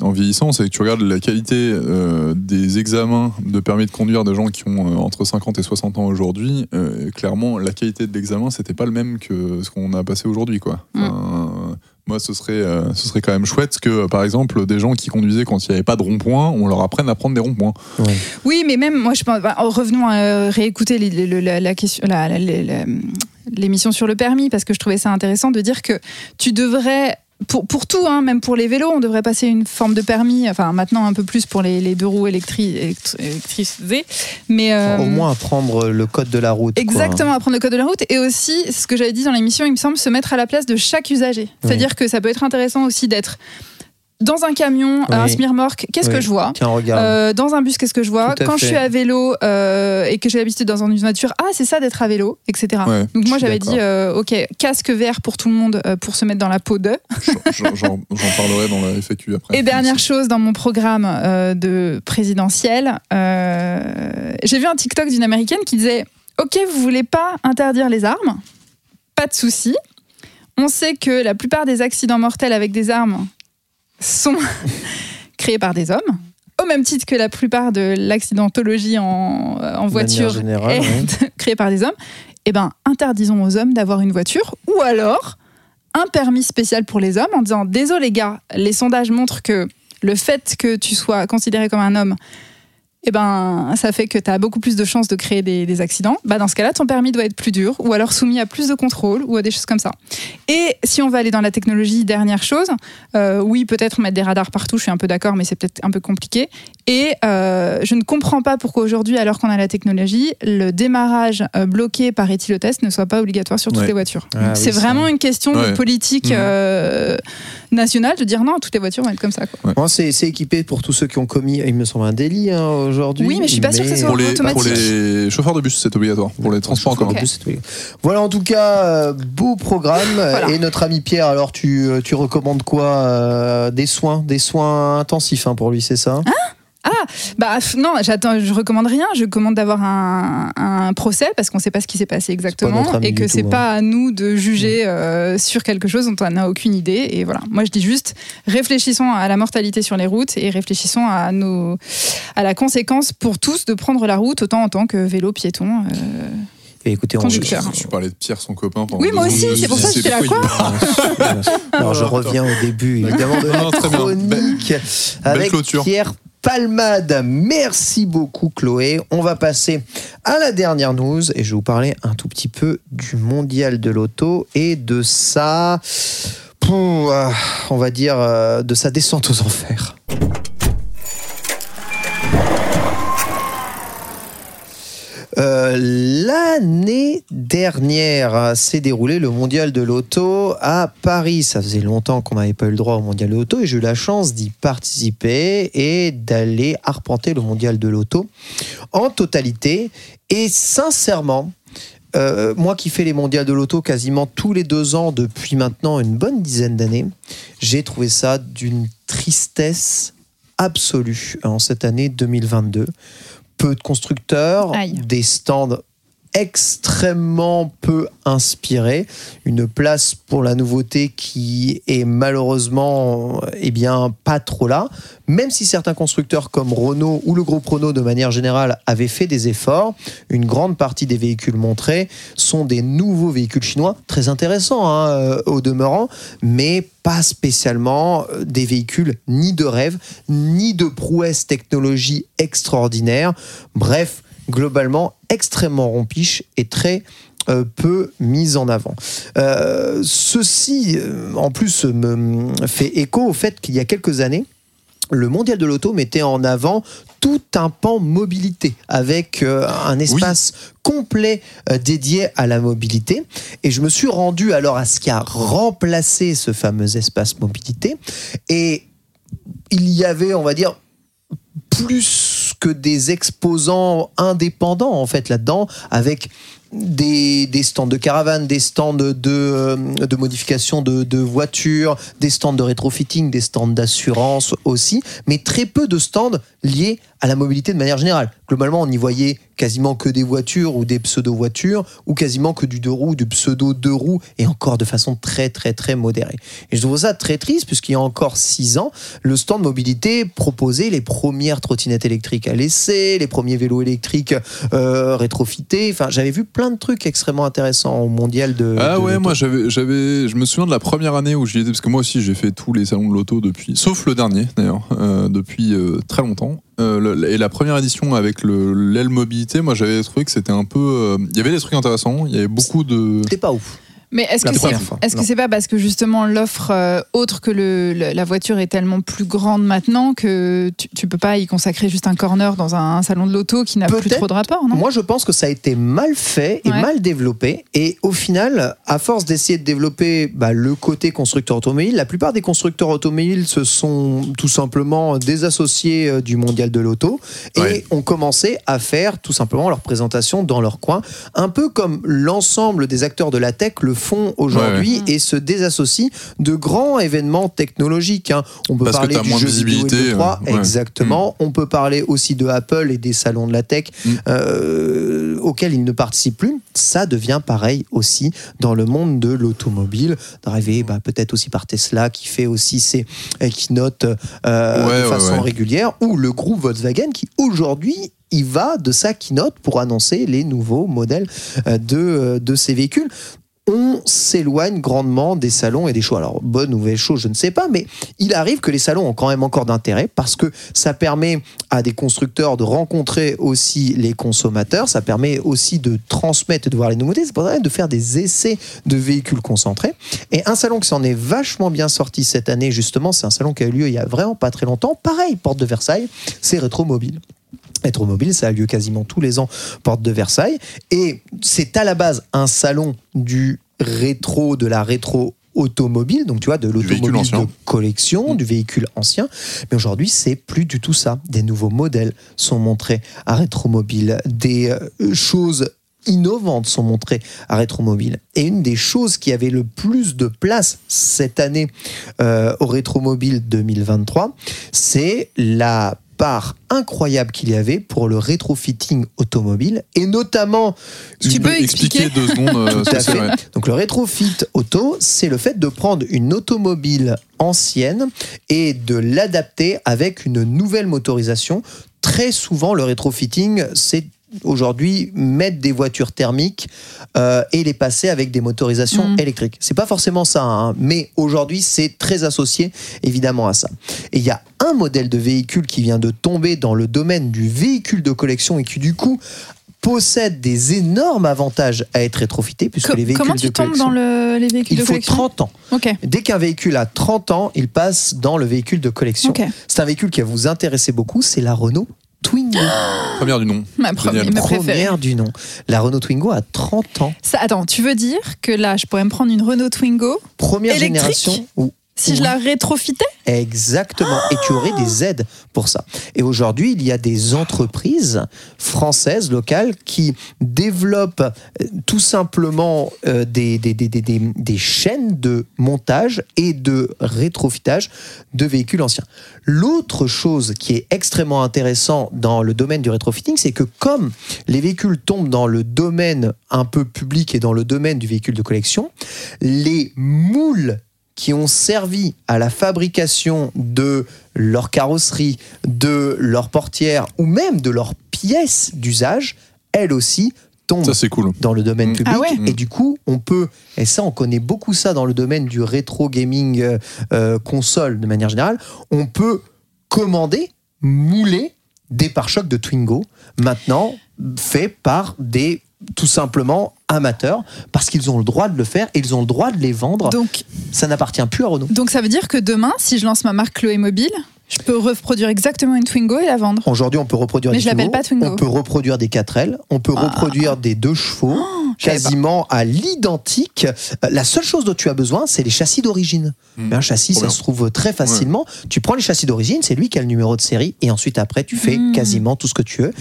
en vieillissant, c'est que tu regardes la qualité euh, des examens de permis de conduire des gens qui ont euh, entre 50 et 60 ans aujourd'hui. euh, clairement, la qualité de l'examen, c'était pas le même que ce qu'on a passé aujourd'hui, quoi. Mm. Enfin, moi, ce serait, euh, ce serait quand même chouette que, par exemple, des gens qui conduisaient quand il n'y avait pas de rond-point, on leur apprenne à prendre des ronds-points. Oui, mais même, moi, je pense. bah, revenons à euh, réécouter les- les- la, la question, la- la- la- la- l'émission sur le permis, parce que je trouvais ça intéressant de dire que tu devrais. Pour, pour tout, hein, même pour les vélos, on devrait passer une forme de permis, enfin maintenant un peu plus pour les, les deux roues électri- électri- électricisées, mais euh, Au moins apprendre le code de la route. quoi. Exactement, apprendre le code de la route et aussi, ce que j'avais dit dans l'émission, il me semble, se mettre à la place de chaque usager. C'est-à-dire que ça peut être intéressant aussi d'être dans un camion, à un Oui. smirmorque, qu'est-ce Oui. que je vois Tiens. Euh, dans un bus, qu'est-ce que je vois Quand je suis à vélo euh, et que j'ai l'habitude dans une voiture, ah, c'est ça d'être à vélo, etc. Ouais, Donc moi j'avais dit, euh, ok, casque vert pour tout le monde pour se mettre dans la peau de. J'en parlerai dans la FAQ après. Et dernière chose dans mon programme de présidentiel, j'ai vu un TikTok d'une américaine qui disait Ok, vous voulez pas interdire les armes? Pas de souci. On sait que la plupart des accidents mortels avec des armes sont créés par des hommes, au même titre que la plupart de l'accidentologie en, manière voiture générale, est ouais. créée par des hommes. Eh ben, interdisons aux hommes d'avoir une voiture, ou alors un permis spécial pour les hommes en disant désolé gars, les sondages montrent que le fait que tu sois considéré comme un homme, eh ben, ça fait que tu as beaucoup plus de chances de créer des, accidents. Bah, dans ce cas-là, ton permis doit être plus dur ou alors soumis à plus de contrôle ou à des choses comme ça. Et si on va aller dans la technologie, dernière chose, euh, oui, peut-être mettre des radars partout, je suis un peu d'accord, mais c'est peut-être un peu compliqué. Et euh, je ne comprends pas pourquoi aujourd'hui, alors qu'on a la technologie, le démarrage euh, bloqué par éthylotest ne soit pas obligatoire sur toutes Ouais. les voitures. Ah c'est vraiment une question de politique euh, nationale de dire non, toutes les voitures vont être comme ça. Quoi. C'est c'est équipé pour tous ceux qui ont commis, il me semble, un délit hein, aujourd'hui. Oui, mais je suis pas sûre que ce soit Pour les, automatique. pour les chauffeurs de bus, c'est obligatoire. Pour les transports en commun. Voilà en tout cas, euh, beau programme. Voilà. Et notre ami Pierre, alors tu, tu recommandes quoi euh, Des soins, des soins intensifs hein, pour lui, c'est ça? Bah f- non, j'attends, je recommande rien. Je commande d'avoir un, un procès parce qu'on ne sait pas ce qui s'est passé exactement et que c'est hein. pas à nous de juger euh, sur quelque chose dont on n'a aucune idée. Et voilà, moi je dis juste réfléchissons à la mortalité sur les routes et réfléchissons à nos à la conséquence pour tous de prendre la route autant en tant que vélo piéton. euh. Et écoutez, on. Je parlais de Pierre, son copain. pendant Oui, moi aussi, c'est pour suis ça que j'étais là, quoi Alors je reviens au début évidemment de la chronique avec clôture. Pierre Palmade. Merci beaucoup Chloé. On va passer à la dernière news et je vais vous parler un tout petit peu du mondial de l'auto et de sa, ah, on va dire, euh, de sa descente aux enfers. Euh, L'année dernière euh, s'est déroulé le mondial de l'auto à Paris. Ça faisait longtemps qu'on n'avait pas eu le droit au mondial de l'auto et j'ai eu la chance d'y participer et d'aller arpenter le mondial de l'auto en totalité. Et sincèrement, euh, moi qui fais les mondiales de l'auto quasiment tous les deux ans depuis maintenant une bonne dizaine d'années, j'ai trouvé ça d'une tristesse absolue en cette année 2022. Peu de constructeurs, Aïe. des stands extrêmement peu inspirés, une place pour la nouveauté qui est malheureusement eh bien pas trop là, même si certains constructeurs comme Renault ou le groupe Renault de manière générale avaient fait des efforts, une grande partie des véhicules montrés sont des nouveaux véhicules chinois, très intéressants hein, euh, au demeurant, mais pas spécialement euh, des véhicules ni de rêve, ni de prouesse technologie extraordinaire. Bref, globalement extrêmement rompiche et très euh, peu mise en avant. Euh, ceci, euh, en plus, me fait écho au fait qu'il y a quelques années, le mondial de l'auto mettait en avant tout un pan mobilité avec euh, un espace complet euh, dédié à la mobilité. Et je me suis rendu alors à ce qui a remplacé ce fameux espace mobilité. Et il y avait, on va dire, plus que des exposants indépendants en fait là-dedans, avec des, stands de caravane, des stands de, euh, de modification de, de voitures, des stands de rétrofitting, des stands d'assurance aussi, mais très peu de stands liés à la mobilité de manière générale. Globalement, on y voyait quasiment que des voitures ou des pseudo-voitures, ou quasiment que du deux roues, du pseudo-deux roues, et encore de façon très très très modérée. Et je trouve ça très triste, puisqu'il y a encore six ans, le stand mobilité proposait les premières trottinettes électriques à l'essai, les premiers vélos électriques euh, rétrofités. Enfin, j'avais vu plein de trucs extrêmement intéressants au mondial de. Ah de ouais, moi j'avais, j'avais, je me souviens de la première année où j'y étais, parce que moi aussi j'ai fait tous les salons de l'auto depuis, sauf le dernier d'ailleurs, euh, depuis euh, très longtemps. Euh, et la première édition avec le, l'aile mobilité, moi j'avais trouvé que c'était un peu. euh, Il y avait des trucs intéressants, il y avait beaucoup de. C'était pas ouf. Mais est-ce que c'est pas parce que justement l'offre euh, autre que le, le- la voiture est tellement plus grande maintenant que tu, tu peux pas y consacrer juste un corner dans un, salon de l'auto qui n'a plus trop de rapport, non? Moi, je pense que ça a été mal fait et Ouais. mal développé. Et au final, à force d'essayer de développer bah, le côté constructeur automobile, la plupart des constructeurs automobiles se sont tout simplement désassociés euh, du mondial de l'auto et Ouais. ont commencé à faire tout simplement leur présentation dans leur coin, un peu comme l'ensemble des acteurs de la tech le font aujourd'hui Ouais, et se désassocient de grands événements technologiques. hein. On peut Parce parler du moins jeu vidéo visibilité, de 3, euh, ouais. exactement. On peut parler aussi de Apple et des salons de la tech Mm. euh, auxquels ils ne participent plus. Ça devient pareil aussi dans le monde de l'automobile. D'arriver bah, peut-être aussi par Tesla qui fait aussi ses keynotes euh, de façon régulière ou le groupe Volkswagen qui aujourd'hui il va de sa keynote pour annoncer les nouveaux modèles euh, de, euh, de ces véhicules. On s'éloigne grandement des salons et des shows. Alors, bonne ou mauvaise chose, je ne sais pas, mais il arrive que les salons ont quand même encore d'intérêt parce que ça permet à des constructeurs de rencontrer aussi les consommateurs, ça permet aussi de transmettre et de voir les nouveautés, ça de faire des essais de véhicules concentrés. Et un salon qui s'en est vachement bien sorti cette année, justement, c'est un salon qui a eu lieu il y a vraiment pas très longtemps. Pareil, porte de Versailles, c'est Rétromobile. Rétromobile, ça a lieu quasiment tous les ans, porte de Versailles. Et c'est à la base un salon du rétro, de la rétro automobile, donc tu vois, de l'automobile de collection, du véhicule ancien. Mais aujourd'hui, c'est plus du tout ça. Des nouveaux modèles sont montrés à Rétromobile, des euh, choses innovantes sont montrées à Rétromobile. Et une des choses qui avait le plus de place cette année euh, au Rétromobile 2023, c'est la part incroyable qu'il y avait pour le rétrofitting automobile et notamment Tu peux expliquer deux secondes euh, tout à fait. Donc le rétrofit auto, c'est le fait de prendre une automobile ancienne et de l'adapter avec une nouvelle motorisation. Très souvent, le rétrofitting, c'est aujourd'hui mettre des voitures thermiques euh, et les passer avec des motorisations Mhm. électriques. C'est pas forcément ça, hein, mais aujourd'hui c'est très associé évidemment à ça. Et il y a un modèle de véhicule qui vient de tomber dans le domaine du véhicule de collection et qui du coup possède des énormes avantages à être rétrofité puisque Co- les véhicules Comment de tu tombes collection, dans le- les véhicules il de faut collection 30 ans. Dès qu'un véhicule a 30 ans, il passe dans le véhicule de collection. C'est un véhicule qui va vous intéresser beaucoup, c'est la Renault Twingo. Première du nom. Ma, première, ma préférée. Première du nom. La Renault Twingo a 30 ans. Ça, attends, tu veux dire que là, je pourrais me prendre une Renault Twingo Première Électrique génération où si je la rétrofitais Exactement. Et tu aurais des aides pour ça. Et aujourd'hui, il y a des entreprises françaises, locales, qui développent euh, tout simplement euh, des, des, des, des, des- des chaînes de montage et de rétrofitage de véhicules anciens. L'autre chose qui est extrêmement intéressant dans le domaine du rétrofitting, c'est que comme les véhicules tombent dans le domaine un peu public et dans le domaine du véhicule de collection, les moules qui ont servi à la fabrication de leur carrosserie, de leur portière ou même de leurs pièces d'usage, elles aussi tombent Ça, c'est cool. dans le domaine Mm. public. Ah ouais Et du coup, on peut, et ça, on connaît beaucoup ça dans le domaine du rétro gaming euh, euh, console de manière générale, on peut commander, mouler des pare-chocs de Twingo, maintenant faits par des tout simplement amateurs, parce qu'ils ont le droit de le faire et ils ont le droit de les vendre. Donc, Ça n'appartient plus à Renault. donc ça veut dire que demain, si je lance ma marque Chloé Mobile, Je peux reproduire exactement une Twingo et la vendre. Aujourd'hui, on peut reproduire Mais des je l'appelle Twingo, pas Twingo. on peut reproduire des 4L, on peut Ah. reproduire des deux chevaux, je savais pas. quasiment à l'identique. Euh, La seule chose dont tu as besoin, c'est les châssis d'origine. Mm. Mais un châssis, ça se trouve très facilement. Tu prends les châssis d'origine, c'est lui qui a le numéro de série, et ensuite après, tu fais Mm. quasiment tout ce que tu veux.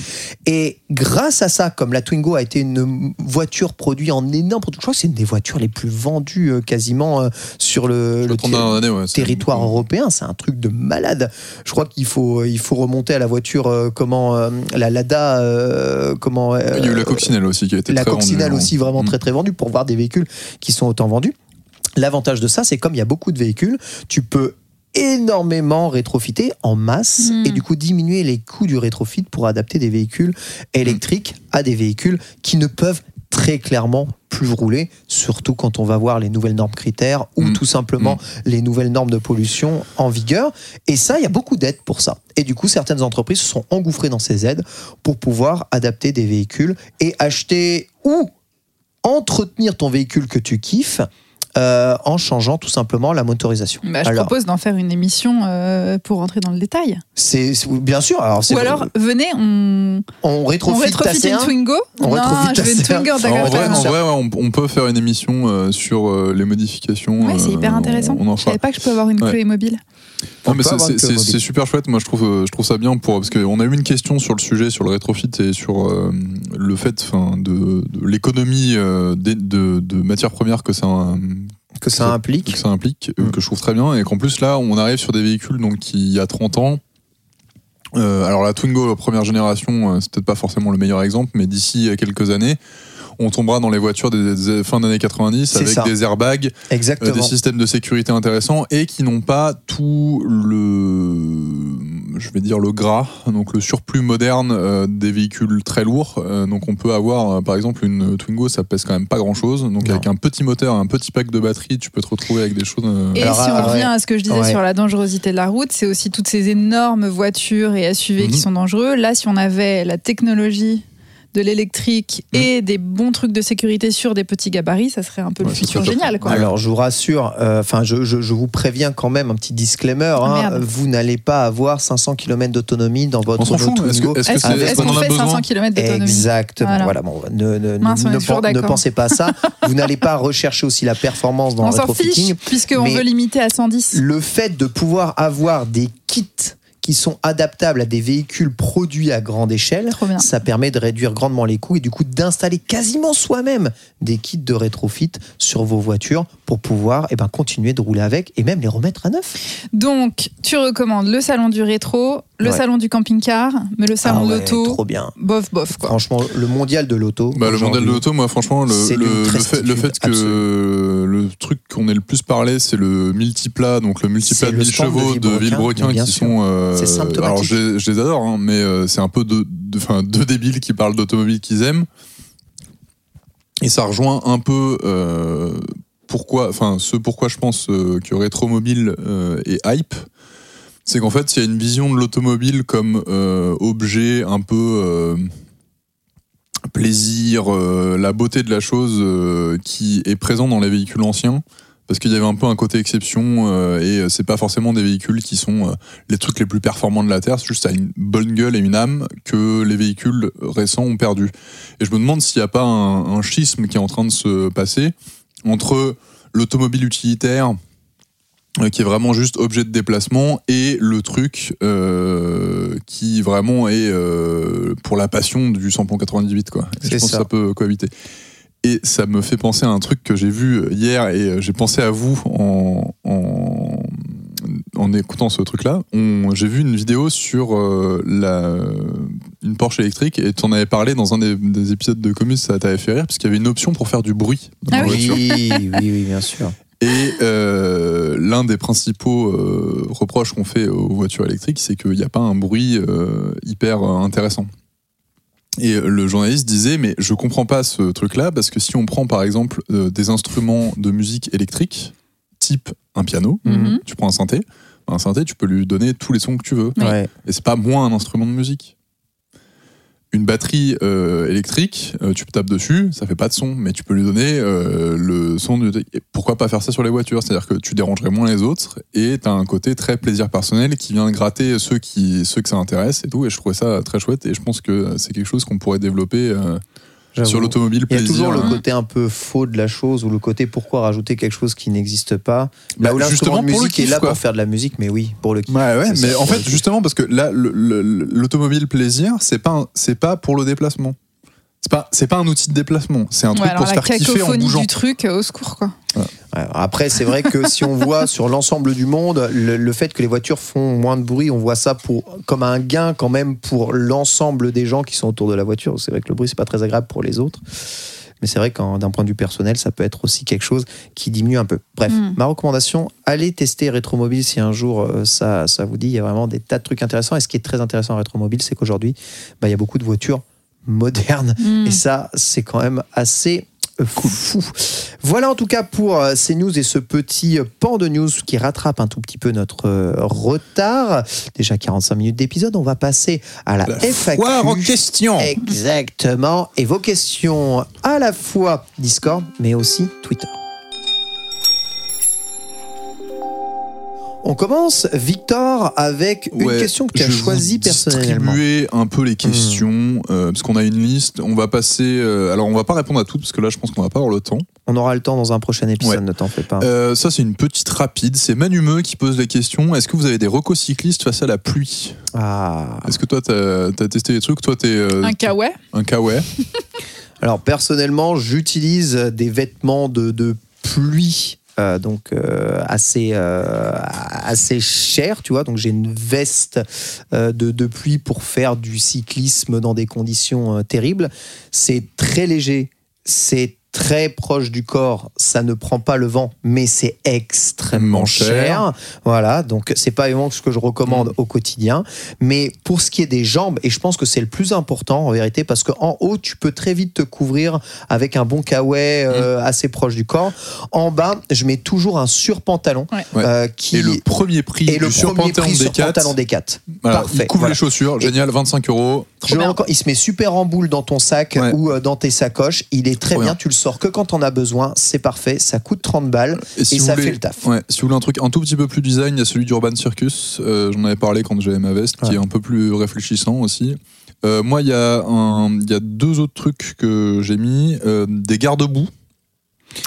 Et grâce à ça, comme la Twingo a été une voiture produite en énorme, je crois que c'est une des voitures les plus vendues euh, quasiment euh, sur le, Le le 30 ter- dernières années, ouais, c'est- territoire européen, c'est un truc de malade. Je crois qu'il faut, il faut remonter à la voiture, euh, comment, euh, la Lada, euh, comment. Il y a eu la coccinelle aussi qui a été la très coccinelle aussi vraiment Mm. très très vendue pour voir des véhicules qui sont autant vendus. L'avantage de ça, c'est comme il y a beaucoup de véhicules, tu peux énormément rétrofiter en masse Mm. et du coup diminuer les coûts du rétrofit pour adapter des véhicules électriques à des véhicules qui ne peuvent très clairement plus rouler, surtout quand on va voir les nouvelles normes critères ou Mm. tout simplement les nouvelles normes de pollution en vigueur. Et ça, il y a beaucoup d'aides pour ça. Et du coup, certaines entreprises se sont engouffrées dans ces aides pour pouvoir adapter des véhicules et acheter ou entretenir ton véhicule que tu kiffes euh, en changeant tout simplement la motorisation. Bah, je alors, propose d'en faire une émission euh, pour rentrer dans le détail. c'est bien sûr. Alors, Ou alors, venez, on, on rétrofite une C1. Twingo. On non, je veux une C1. Twingo, En vrai, en vrai, ouais, on, on peut faire une émission euh, sur euh, les modifications. Ouais, c'est hyper intéressant. On, on en Je savais pas que je peux avoir une Ouais. Chloé mobile. Non, On mais c'est- super chouette. Moi, je trouve, euh, je trouve ça bien pour parce qu'on a eu une question sur le sujet, sur le rétrofit et sur euh, le fait, de, de l'économie euh, de, de matières premières que ça, que ça implique. que ça implique, Mm. que je trouve très bien, et qu'en plus là, on arrive sur des véhicules donc qui il y a 30 ans. euh, alors la Twingo première génération, c'est peut-être pas forcément le meilleur exemple, mais d'ici quelques années, on tombera dans les voitures des, des fins d'années 90 C'est avec ça. des airbags, euh, Exactement. des systèmes de sécurité intéressants et qui n'ont pas tout le, je vais dire le gras, donc le surplus moderne euh, des véhicules très lourds. Euh, donc on peut avoir, euh, par exemple, une Twingo, ça pèse quand même pas grand-chose. Donc Non. avec un petit moteur, un petit pack de batterie, tu peux te retrouver avec des choses. euh, Et Alors, si on ah, ouais. revient à ce que je disais Ouais. sur la dangerosité de la route, c'est aussi toutes ces énormes voitures et SUV qui Mhm. sont dangereux. Là, si on avait la technologie de l'électrique Mhm. et des bons trucs de sécurité sur des petits gabarits, ça serait un peu Ouais, le futur génial. Quoi. Alors, je vous rassure, euh, enfin, je, je- je vous préviens quand même un petit disclaimer. Ah, hein, vous n'allez pas avoir 500 km d'autonomie dans votre On s'en fout. Est-ce qu'on qu'on en a fait besoin 500 km d'autonomie? Exactement. Voilà. Voilà. bon, ne, ne, Mince, on ne, est pen- ne pensez pas à ça. vous n'allez pas rechercher aussi la performance dans On le fiche, puisqu'on mais- veut limiter à 110. Le fait de pouvoir avoir des kits qui sont adaptables à des véhicules produits à grande échelle, ça permet de réduire grandement les coûts et du coup d'installer quasiment soi-même des kits de rétrofit sur vos voitures pour pouvoir eh ben, continuer de rouler avec et même les remettre à neuf. Donc, tu recommandes le salon du rétro, le Ouais. salon du camping-car, mais le salon Ah de ouais, l'auto, trop bien. bof, bof. Quoi. Franchement, le mondial de l'auto. Bah, le modèle de l'auto, moi, franchement, le, le, fait, le tristitude fait que absolue. le truc qu'on ait le plus parlé, c'est le multiplat, donc le multiplat de le 1000 stand de chevaux de Villebrequin, qui sûr. sont. euh, C'est symptomatique. alors, je les, je les adore, hein, mais euh, c'est un peu deux de, deux débiles qui parlent d'automobile qu'ils aiment. Et ça rejoint un peu. euh, pourquoi, enfin, ce pourquoi je pense euh, que Rétromobile euh, est hype, c'est qu'en fait, il y a une vision de l'automobile comme euh, objet un peu euh, plaisir, euh, la beauté de la chose qui est présent dans les véhicules anciens. Parce qu'il y avait un peu un côté exception et c'est pas forcément des véhicules qui sont les trucs les plus performants de la Terre, c'est juste à une bonne gueule et une âme que les véhicules récents ont perdu. Et je me demande s'il n'y a pas un, schisme qui est en train de se passer entre l'automobile utilitaire qui est vraiment juste objet de déplacement et le truc euh, qui vraiment est euh, pour la passion du samplon 98 quoi. Et je pense ça. que ça peut cohabiter. Et ça me fait penser à un truc que j'ai vu hier et euh, j'ai pensé à vous en, en, en écoutant ce truc-là. On- J'ai vu une vidéo sur euh, la, une Porsche électrique et tu en avais parlé dans un des, des épisodes de Comus, ça t'avait fait rire parce qu'il y avait une option pour faire du bruit dans Ah la oui. voiture. Oui, oui, oui, bien sûr. Et euh, l'un des principaux euh, reproches qu'on fait aux voitures électriques, c'est qu'il n'y a pas un bruit euh, hyper intéressant. Et le journaliste disait, mais je comprends pas ce truc-là, parce que si on prend par exemple euh, des instruments de musique électrique, type un piano, Mhm. tu prends un synthé, un synthé, tu peux lui donner tous les sons que tu veux. Ouais. Et c'est pas moins un instrument de musique. Une batterie euh, électrique, euh, tu tapes dessus, ça fait pas de son, mais tu peux lui donner euh, le son. Et pourquoi pas faire ça sur les voitures? C'est-à-dire que tu dérangerais moins les autres et tu un côté très plaisir personnel qui vient gratter ceux, qui, ceux que ça intéresse et tout. Et je trouvais ça très chouette et je pense que c'est quelque chose qu'on pourrait développer. Sur l'automobile Il y a plaisir. toujours le hein. côté un peu faux de la chose ou le côté pourquoi rajouter quelque chose qui n'existe pas. Bah, Là où l'instrument justement de pour le musique est là quoi. pour faire de la musique, mais oui, pour le kiff. Ouais, ouais, mais en fait, justement, parce que là, le- le- l'automobile plaisir, c'est pas, c'est pas pour le déplacement. C'est pas, c'est pas un outil de déplacement. C'est un truc pour se faire kiffer en cacophonie bougeant. du truc, euh, au secours, quoi. Ouais, Après, c'est vrai que si on voit sur l'ensemble du monde, le, le fait que les voitures font moins de bruit, on voit ça pour, comme un gain quand même pour l'ensemble des gens qui sont autour de la voiture. C'est vrai que le bruit, c'est pas très agréable pour les autres. Mais c'est vrai qu'en d'un point de vue personnel, ça peut être aussi quelque chose qui diminue un peu. Bref, Mm. ma recommandation, allez tester Rétromobile si un jour euh, ça, ça vous dit. Il y a vraiment des tas de trucs intéressants. Et ce qui est très intéressant à Rétromobile, c'est qu'aujourd'hui, bah, il y a beaucoup de voitures modernes. Mm. Et ça, c'est quand même assez fou. Voilà en tout cas pour euh, ces news et ce petit pan de news qui rattrape un tout petit peu notre euh, retard. Déjà 45 minutes d'épisode, on va passer à la, La FAQ. foire aux questions. Exactement. Et vos questions à la fois Discord, mais aussi Twitter. On commence, Victor, avec une Ouais, question que tu as je vais choisie personnellement. distribuer un peu les questions, euh, parce qu'on a une liste. On va passer. euh, alors, on va pas répondre à toutes, parce que là, je pense qu'on va pas avoir le temps. On aura le temps dans un prochain épisode, Ouais. ne t'en fais pas. Euh, ça, c'est une petite rapide. C'est Manumeux qui pose la question est-ce que vous avez des recos cyclistes face à la pluie? Ah. Est-ce que toi, t'as as testé des trucs? Toi, t'es euh, Un kawaii. un kawaii. Alors personnellement, j'utilise des vêtements de, de pluie. Euh, donc euh, assez euh, assez cher tu vois. Donc j'ai une veste de, de pluie pour faire du cyclisme dans des conditions terribles. C'est très léger. C'est très proche du corps ça ne prend pas le vent mais c'est extrêmement Cher. cher voilà donc c'est pas vraiment ce que je recommande au quotidien mais pour ce qui est des jambes, et je pense que c'est le plus important en vérité, parce qu'en haut, tu peux très vite te couvrir avec un bon kawaii euh, Mm. assez proche du corps. En bas, je mets toujours un surpantalon Ouais. Euh, qui Et le premier prix le du premier surpantalon prix 4, des 4. voilà, Parfait, il couvre voilà. les chaussures, Et- génial, 25 euros. Je bien. encore- il se met super en boule dans ton sac Ouais. ou euh, dans tes sacoches. Il est très bien. bien. Tu le sors que quand on a besoin. C'est parfait. Ça coûte 30 balles Et, si et vous ça voulez, fait le taf. Ouais, si vous voulez un truc un tout petit peu plus design, il y a celui d'Urban Circus. euh, J'en avais parlé quand j'avais ma veste, qui est un peu plus réfléchissant aussi. Euh, moi, il y, y a deux autres trucs que j'ai mis. euh, des garde-boue.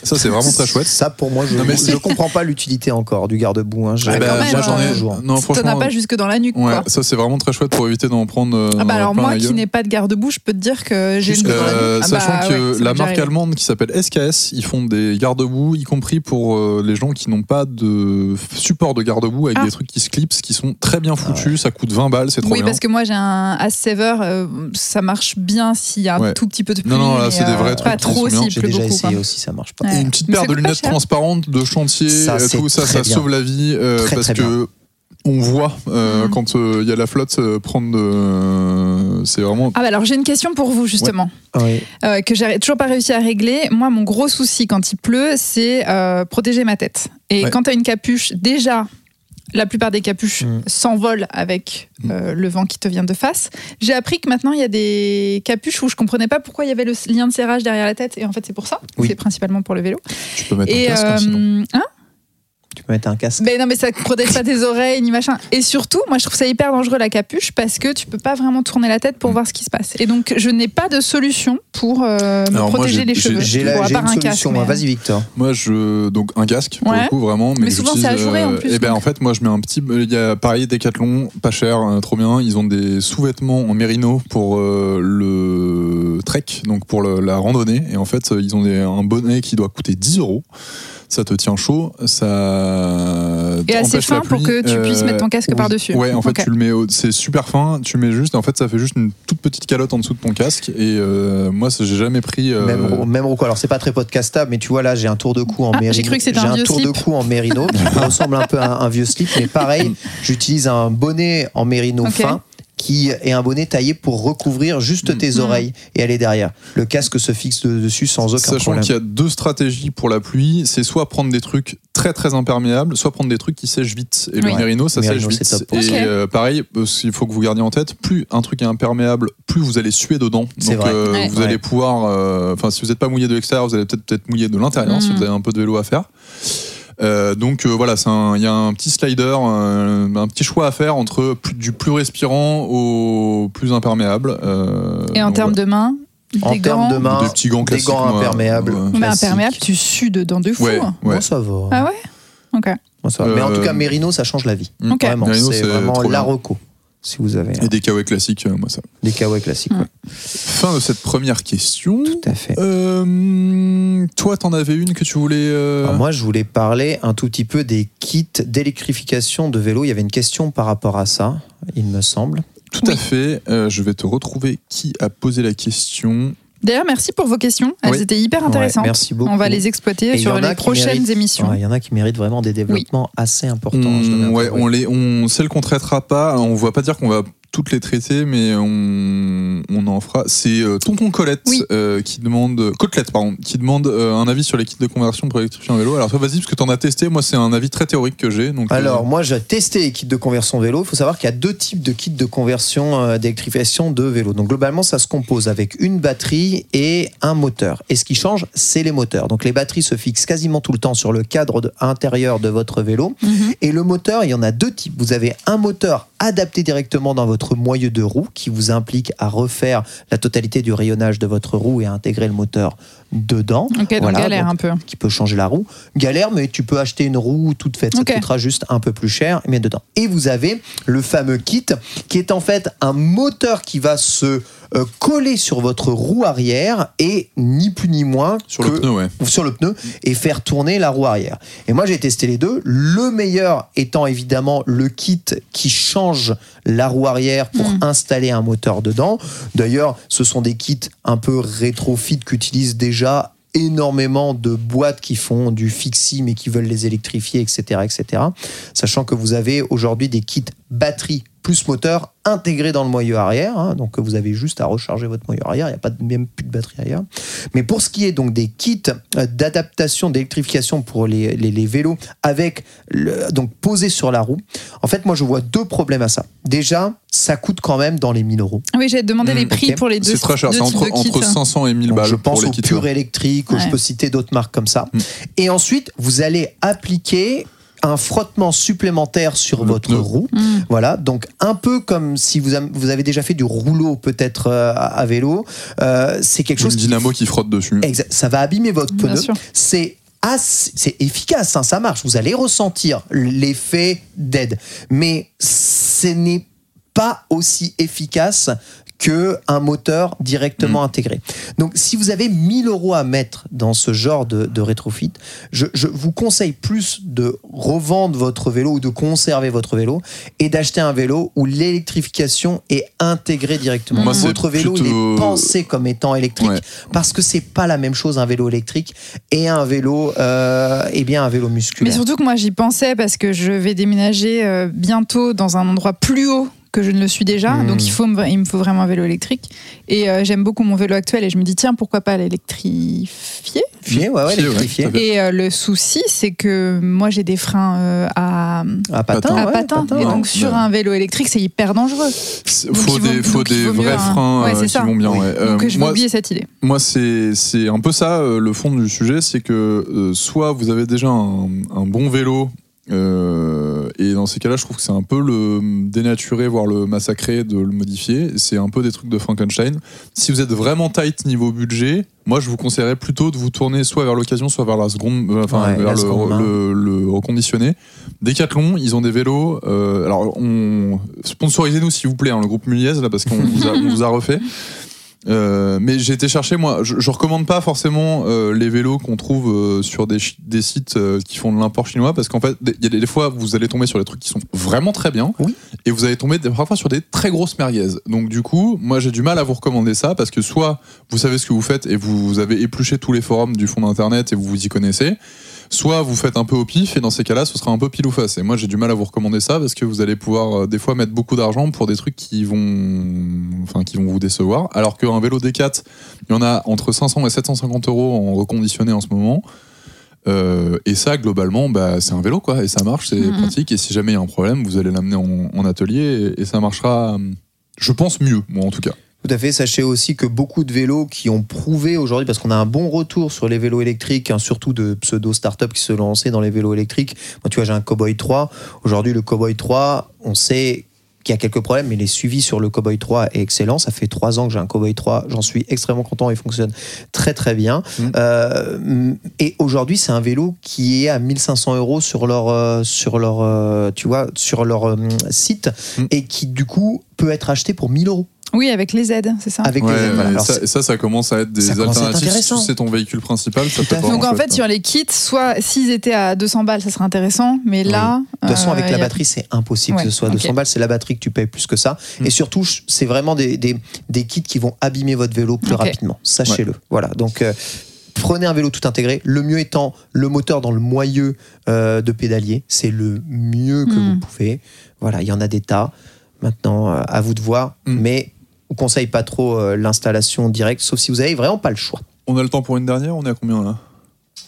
Ça, c'est vraiment très chouette. Ça, pour moi, je, Non, mais je comprends pas l'utilité encore du garde-boue. hein. Ah, moi, j'en ai. toujours. Non, T'en as franchement. pas jusque dans la nuque, Ouais, quoi. ça c'est vraiment très chouette pour éviter d'en prendre. euh, Ah bah alors moi qui n'ai pas de garde-boue, je peux te dire que j'ai une Euh, nuque. Ah bah sachant que ouais, la marque allemande qui s'appelle SKS, ils font des garde-boue, y compris pour euh, les gens qui n'ont pas de support de garde-boue avec Ah. des trucs qui se clipsent, qui sont très bien foutus. Ça coûte 20 balles, c'est trop Oui, bien. parce que moi j'ai un Ace Saver, euh, ça marche bien s'il y a un tout petit peu de pluie. Non, non, là, c'est des vrais trucs Pas qui trop s'il J'ai déjà essayé aussi, ça marche. Ouais. Et une petite paire de lunettes cher. transparentes de chantier, Ça, euh, tout ça, ça bien. sauve la vie euh, Très, parce très que on voit euh, Mhm. quand euh, il y a la flotte euh, prendre de... c'est vraiment Ah bah alors j'ai une question pour vous justement, euh, que j'ai toujours pas réussi à régler. Moi mon gros souci quand il pleut, c'est euh, protéger ma tête. Et Ouais. quand tu as une capuche, déjà la plupart des capuches Mm. s'envolent avec euh, le vent qui te vient de face. J'ai appris que maintenant il y a des capuches où je comprenais pas pourquoi il y avait le lien de serrage derrière la tête et en fait c'est pour ça. Oui. C'est principalement pour le vélo. tu peux mettre Et un casque hein, sinon. euh, hein? Tu peux mettre un casque. Mais non, mais ça protège pas tes oreilles ni machin. Et surtout, moi, je trouve ça hyper dangereux la capuche parce que tu peux pas vraiment tourner la tête pour Mm. voir ce qui se passe. Et donc, je n'ai pas de solution pour euh, me Alors, moi, protéger les cheveux. J'ai Bon, à une un solution. mais- Vas-y, Victor. Moi, je donc un casque pour Ouais. le coup vraiment, mais, Mais souvent, c'est j'utilise, ajouré, en plus, Et ben donc. en fait, moi, je mets un petit. Il y a pareil Decathlon, pas cher, euh, trop bien. Ils ont des sous-vêtements en mérino pour euh, le trek, donc pour le- la randonnée. Et en fait, euh, ils ont des- un bonnet qui doit coûter 10 euros. Ça te tient chaud, ça. Et assez fin pour que tu puisses Euh, mettre ton casque oui. par-dessus. Ouais, en fait, tu le mets. au- C'est super fin. Tu mets juste. En fait, ça fait juste une toute petite calotte en dessous de ton casque. Et euh, moi, ça, j'ai jamais pris. euh, Même, même Rocco. Alors, c'est pas très podcastable, mais tu vois, là, j'ai un tour de cou en Ah, j'ai cru que c'était J'ai un un vieux tour slip. de cou en mérino qui ressemble un peu à un, un vieux slip, mais pareil, j'utilise un bonnet en mérino fin qui est un bonnet taillé pour recouvrir juste Mm. tes Mm. oreilles et aller derrière. Le casque se fixe de- dessus sans aucun Sachant problème. qu'il y a deux stratégies pour la pluie, c'est soit prendre des trucs très très imperméables, soit prendre des trucs qui sèchent vite. Et le Oui. Merino, ça sèche vite. top. Et euh, pareil, euh, il faut que vous gardiez en tête, plus un truc est imperméable, plus vous allez suer dedans. Donc vrai. euh, Ouais. vous allez pouvoir, euh, enfin si vous n'êtes pas mouillé de l'extérieur, vous allez peut-être peut-être mouillé de l'intérieur si Mhm. vous avez un peu de vélo à faire. Euh, donc euh, voilà, il y a un petit slider, un petit choix à faire entre plus- du plus respirant au plus imperméable. euh, Et en termes de mains, En termes de mains, Des petits gants des classiques, gants moi. imperméables. Ouais. mais imperméable, tu sues dedans de fou. Ouais, ouais. Bon, ça va. Ah ouais? Ok. Bon, ça va. Mais en tout cas, Merino, ça change la vie. Ok. Vraiment, Merino, c'est vraiment la reco. Si vous avez Et des kawaii classiques, euh, moi ça. des kawaii classiques. Ouais. Fin de cette première question. Tout à fait. Euh, toi, t'en avais une que tu voulais. euh, Alors moi, je voulais parler un tout petit peu des kits d'électrification de vélo. Il y avait une question par rapport à ça, il me semble. Tout Oui. à fait. Euh, je vais te retrouver qui a posé la question. D'ailleurs, merci pour vos questions. Elles Oui. étaient hyper intéressantes. Ouais, merci beaucoup. On va les exploiter sur les prochaines méritent- émissions. Ouais, Il y en a qui méritent vraiment des développements assez importants. Bien ouais, on les, on, celles qu'on traitera pas, on va pas dire qu'on va toutes les traiter, mais on, on en fera. C'est euh, Tonton Colette Oui. euh, qui demande, Côtelette pardon, qui demande euh, un avis sur les kits de conversion pour électrifier un vélo. Alors toi, vas-y parce que t'en as testé. Moi, c'est un avis très théorique que j'ai. Donc euh, Alors, moi, j'ai testé les kits de conversion vélo. Il faut savoir qu'il y a deux types de kits de conversion euh, d'électrification de vélo. Donc, globalement, ça se compose avec une batterie et un moteur. Et ce qui change, c'est les moteurs. Donc, les batteries se fixent quasiment tout le temps sur le cadre de- intérieur de votre vélo. Mhm. Et le moteur, il y en a deux types. Vous avez un moteur adapté directement dans votre moyeu de roue qui vous implique à refaire la totalité du rayonnage de votre roue et à intégrer le moteur dedans. Ok, donc Voilà, galère donc- un peu. qui peut changer la roue. Galère, mais tu peux acheter une roue toute faite. Ça te coûtera juste un peu plus cher, mais dedans. Et vous avez le fameux kit qui est en fait un moteur qui va se euh, coller sur votre roue arrière et ni plus ni moins sur que le pneu, ouais. sur le pneu et faire tourner la roue arrière. Et moi j'ai testé les deux. Le meilleur étant évidemment le kit qui change la roue arrière pour Mm. installer un moteur dedans. D'ailleurs, ce sont des kits un peu rétrofit qu'utilisent déjà énormément de boîtes qui font du fixie mais qui veulent les électrifier, etc., etc. Sachant que vous avez aujourd'hui des kits batterie plus moteur intégrés dans le moyeu arrière. hein. donc vous avez juste à recharger votre moyeu arrière. Il n'y a pas de, même plus de batterie arrière. Mais pour ce qui est donc des kits euh, d'adaptation, d'électrification pour les, les- les vélos avec le- donc posés sur la roue, en fait moi je vois deux problèmes à ça. Déjà, ça coûte quand même dans les 1000 euros. Oui, j'ai demandé Mm, les prix pour les deux C'est très cher. C'est entre, entre 500 et 1000 Donc, balles je pense pour les au kits. pur électrique, Ouais. je peux citer d'autres marques comme ça. Mm. Et ensuite, vous allez appliquer un frottement supplémentaire sur Le votre pneu. roue. Mm. Voilà, donc un peu comme si vous, vous avez déjà fait du rouleau peut-être euh, à à vélo, euh, c'est quelque Une chose qui dynamo qui frotte dessus. Exa- ça va abîmer votre Bien pneu. C'est assez- c'est efficace, hein, ça marche. Vous allez ressentir l'effet d'aide, mais ce n'est pas aussi efficace que un moteur directement Mm. intégré. Donc, si vous avez 1000 euros à mettre dans ce genre de, de rétrofit, je, je vous conseille plus de revendre votre vélo ou de conserver votre vélo et d'acheter un vélo où l'électrification est intégrée directement. Moi, c'est votre vélo, il plutôt- est pensé comme étant électrique Ouais. parce que c'est pas la même chose un vélo électrique et un vélo, euh, eh bien un vélo Mais musculaire. surtout que moi j'y pensais parce que je vais déménager euh, bientôt dans un endroit plus haut que je ne le suis déjà, donc il, faut me- il me faut vraiment un vélo électrique. Et euh, j'aime beaucoup mon vélo actuel et je me dis tiens pourquoi pas l'électrifier? Fier, ouais, ouais, Fier, ouais, électrifié. tout à fait. Et euh, le souci c'est que moi j'ai des freins euh, à, À patin, à ouais, et donc sur un vélo électrique c'est hyper dangereux. Faut il faut des vrais un- freins euh, qui ça. vont bien. Oui. ouais. Euh, donc je vais oublier cette idée. Moi, c'est c'est un peu ça euh, le fond du sujet, c'est que euh, soit vous avez déjà un, un bon vélo, euh, et dans ces cas-là, je trouve que c'est un peu le dénaturer, voire le massacrer, de le modifier. C'est un peu des trucs de Frankenstein. Si vous êtes vraiment tight niveau budget, moi, je vous conseillerais plutôt de vous tourner soit vers l'occasion, soit vers la seconde, euh, enfin Ouais, vers la le, seconde le- le reconditionné. Decathlon, ils ont des vélos. euh, alors, on sponsorisez-nous s'il vous plaît, hein, le groupe Muliez là, parce qu'on vous, a- on vous a refait. Euh, mais j'ai été chercher, moi, je, je recommande pas forcément euh, les vélos qu'on trouve euh, sur des, sites qui font de l'import chinois, parce qu'en fait, il y a des, des fois, vous allez tomber sur des trucs qui sont vraiment très bien, Oui. et vous allez tomber des- parfois sur des très grosses merguez. Donc du coup, moi, j'ai du mal à vous recommander ça, parce que soit vous savez ce que vous faites et vous, vous avez épluché tous les forums du fond d'internet et vous vous y connaissez, soit vous faites un peu au pif et dans ces cas-là, ce sera un peu pile ou face. Et moi, j'ai du mal à vous recommander ça parce que vous allez pouvoir euh, des fois mettre beaucoup d'argent pour des trucs qui vont, enfin, qui vont vous décevoir. Alors qu'un vélo D4, il y en a entre 500 et 750 euros en reconditionné en ce moment. Euh, et ça, globalement, bah, c'est un vélo, quoi, et ça marche, c'est Mhm. pratique. Et si jamais il y a un problème, vous allez l'amener en, en atelier et, et ça marchera, je pense, mieux, moi en tout cas. Tout à fait. Sachez aussi que beaucoup de vélos qui ont prouvé aujourd'hui, parce qu'on a un bon retour sur les vélos électriques, hein, surtout de pseudo startups qui se lançaient dans les vélos électriques. Moi, tu vois, j'ai un Cowboy 3. Aujourd'hui, le Cowboy 3, on sait qu'il y a quelques problèmes, mais les suivis sur le Cowboy 3 est excellent. Ça fait trois ans que j'ai un Cowboy 3. J'en suis extrêmement content. Il fonctionne très, très bien. Mhm. Euh, et aujourd'hui, c'est un vélo qui est à 1500 euros sur leur, euh, sur leur, euh, tu vois, sur leur site Mhm. et qui, du coup, peut être acheté pour 1000 euros. Oui, avec les aides, c'est ça. Avec Ouais, des aides, voilà. Alors, ça, ça, ça commence à être des ça commence à être alternatives. intéressant. Si c'est ton véhicule principal, ça peut vraiment Donc en fait, sur les kits, soit s'ils étaient à 200 balles, ça serait intéressant, mais là. De toute façon, avec euh, la il y a- batterie, c'est impossible Ouais, que ce soit ok. 200 balles. C'est la batterie que tu payes plus que ça. Mm. Et surtout, je- c'est vraiment des, des, des kits qui vont abîmer votre vélo plus Ok. rapidement. Sachez-le. Voilà. Donc, euh, prenez un vélo tout intégré. Le mieux étant le moteur dans le moyeu euh, de pédalier. C'est le mieux que Mm. vous pouvez. Voilà, il y en a des tas. Maintenant, euh, à vous de voir. Mm. Mais on conseille pas trop euh, l'installation directe, sauf si vous avez vraiment pas le choix. On a le temps pour une dernière On est à combien là?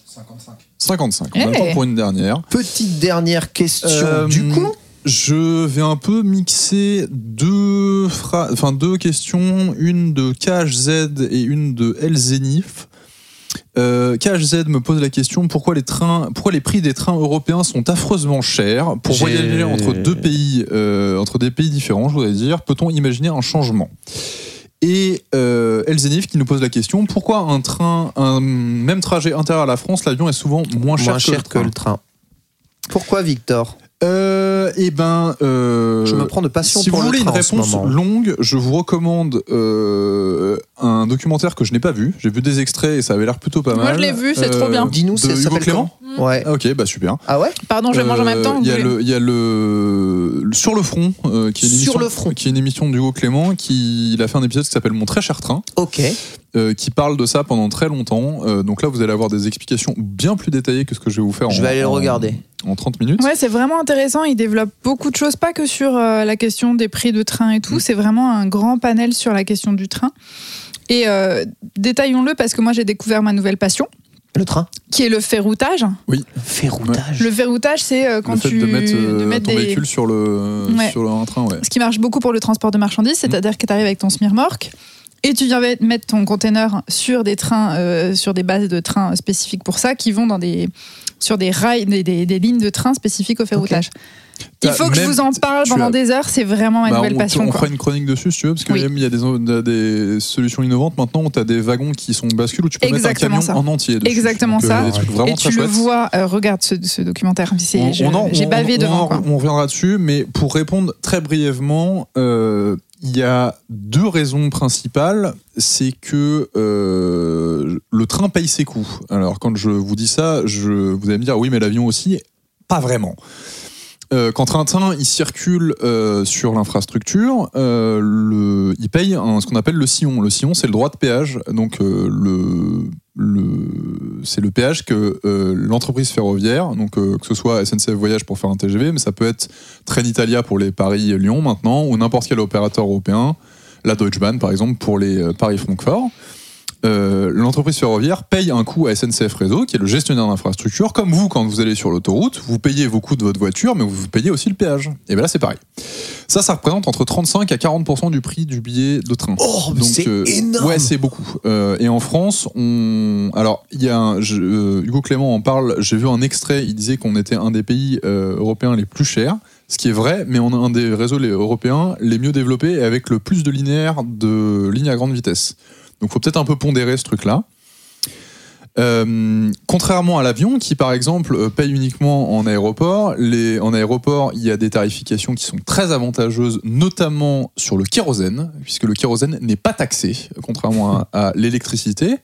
55. 55. On a le Hey. temps pour une dernière. Petite dernière question. Euh, du coup, Je vais un peu mixer deux, phra- enfin, deux questions, une de KHZ et une de Elzenif. Euh, KHZ me pose la question pourquoi les, trains, pourquoi les prix des trains européens sont affreusement chers pour voyager entre deux pays, euh, entre des pays différents, je voudrais dire. Peut-on imaginer un changement? Et euh, Elzenif qui nous pose la question pourquoi un train, un même trajet intérieur à la France, l'avion est souvent moins cher, moins cher que que le le train. Pourquoi, Victor? Euh, Eh ben, euh, Je me prends de passion si pour vous le voulez train une en ce réponse longue, je vous recommande euh, un documentaire que je n'ai pas vu. J'ai vu des extraits et ça avait l'air plutôt pas Moi, mal. je l'ai vu, c'est trop bien. Dis-nous, ça Hugo Clément comment? Ouais. Ah, Ok, bah super. Ah ouais? Pardon, je mange en même temps. Euh, Il y, a vous voulez- le- il y a le, le- Sur le front, euh, qui, est une Sur émission, le front. qui est une émission d'Hugo Clément, qui il a fait un épisode qui s'appelle Mon très cher train, Ok. Euh, qui parle de ça pendant très longtemps. Euh, donc là, vous allez avoir des explications bien plus détaillées que ce que je vais vous faire Je en, vais aller le en- regarder. en 30 minutes. Ouais, c'est vraiment intéressant. Il développe beaucoup de choses, pas que sur euh, la question des prix de train et tout. Mm. C'est vraiment un grand panel sur la question du train. Et euh, détaillons-le parce que moi j'ai découvert ma nouvelle passion, Le train qui est le ferroutage. Ferroutage. Le ferroutage, c'est quand le fait tu de mettre, euh, de mettre ton des- véhicule sur, le, Ouais. sur un train, ouais. ce qui marche beaucoup pour le transport de marchandises, c'est-à-dire que tu arrives avec ton smirmorque et tu viens mettre ton container sur des trains, euh, sur des bases de trains spécifiques pour ça, qui vont dans des sur des rails, des, des- des lignes de trains spécifiques au ferroutage. Il faut que je vous en parle pendant as- des heures, c'est vraiment ma Bah, nouvelle on, passion. on quoi. fera une chronique dessus si tu veux, parce que Oui. même il y a des, il y a des solutions innovantes maintenant tu as des wagons qui sont bascules où tu peux Exactement mettre un camion ça. en entier. dessus. Exactement Donc, euh, ça. Et tu le chouettes. vois, euh, regarde ce, ce documentaire, On- on j'ai on- bavé on devant. quoi. On reviendra dessus, mais pour répondre très brièvement, euh, il y a deux raisons principales. C'est que euh, le train paye ses coûts. Alors, quand je vous dis ça, je, vous allez me dire oui, mais l'avion aussi. Pas vraiment. Euh, quand un train il circule euh, sur l'infrastructure, il paye ce qu'on appelle le sillon. Le sillon, c'est le droit de péage. Donc, le, c'est le péage que euh, l'entreprise ferroviaire, donc euh, que ce soit SNCF Voyage pour faire un TGV, mais ça peut être Trenitalia pour les Paris-Lyon maintenant, ou n'importe quel opérateur européen, la Deutsche Bahn par exemple pour les euh, Paris-Francfort. Euh, l'entreprise ferroviaire paye un coût à SNCF Réseau, qui est le gestionnaire d'infrastructure. Comme vous, quand vous allez sur l'autoroute, vous payez vos coûts de votre voiture, mais vous payez aussi le péage. Et bien là, c'est pareil. Ça, ça représente entre 35 à 40% du prix du billet de train. Oh, mais c'est énorme Ouais, c'est beaucoup. Euh, et en France, on. Alors, il y a un. je- euh, Hugo Clément en parle. J'ai vu un extrait. Il disait qu'on était un des pays euh, européens les plus chers. Ce qui est vrai, mais on a un des réseaux européens les mieux développés et avec le plus de linéaires de lignes à grande vitesse. Donc, faut peut-être un peu pondérer ce truc-là. Euh, contrairement à l'avion, qui par exemple euh, paye uniquement en aéroport, les, en aéroport, il y a des tarifications qui sont très avantageuses, notamment sur le kérosène, puisque le kérosène n'est pas taxé, contrairement à, à l'électricité,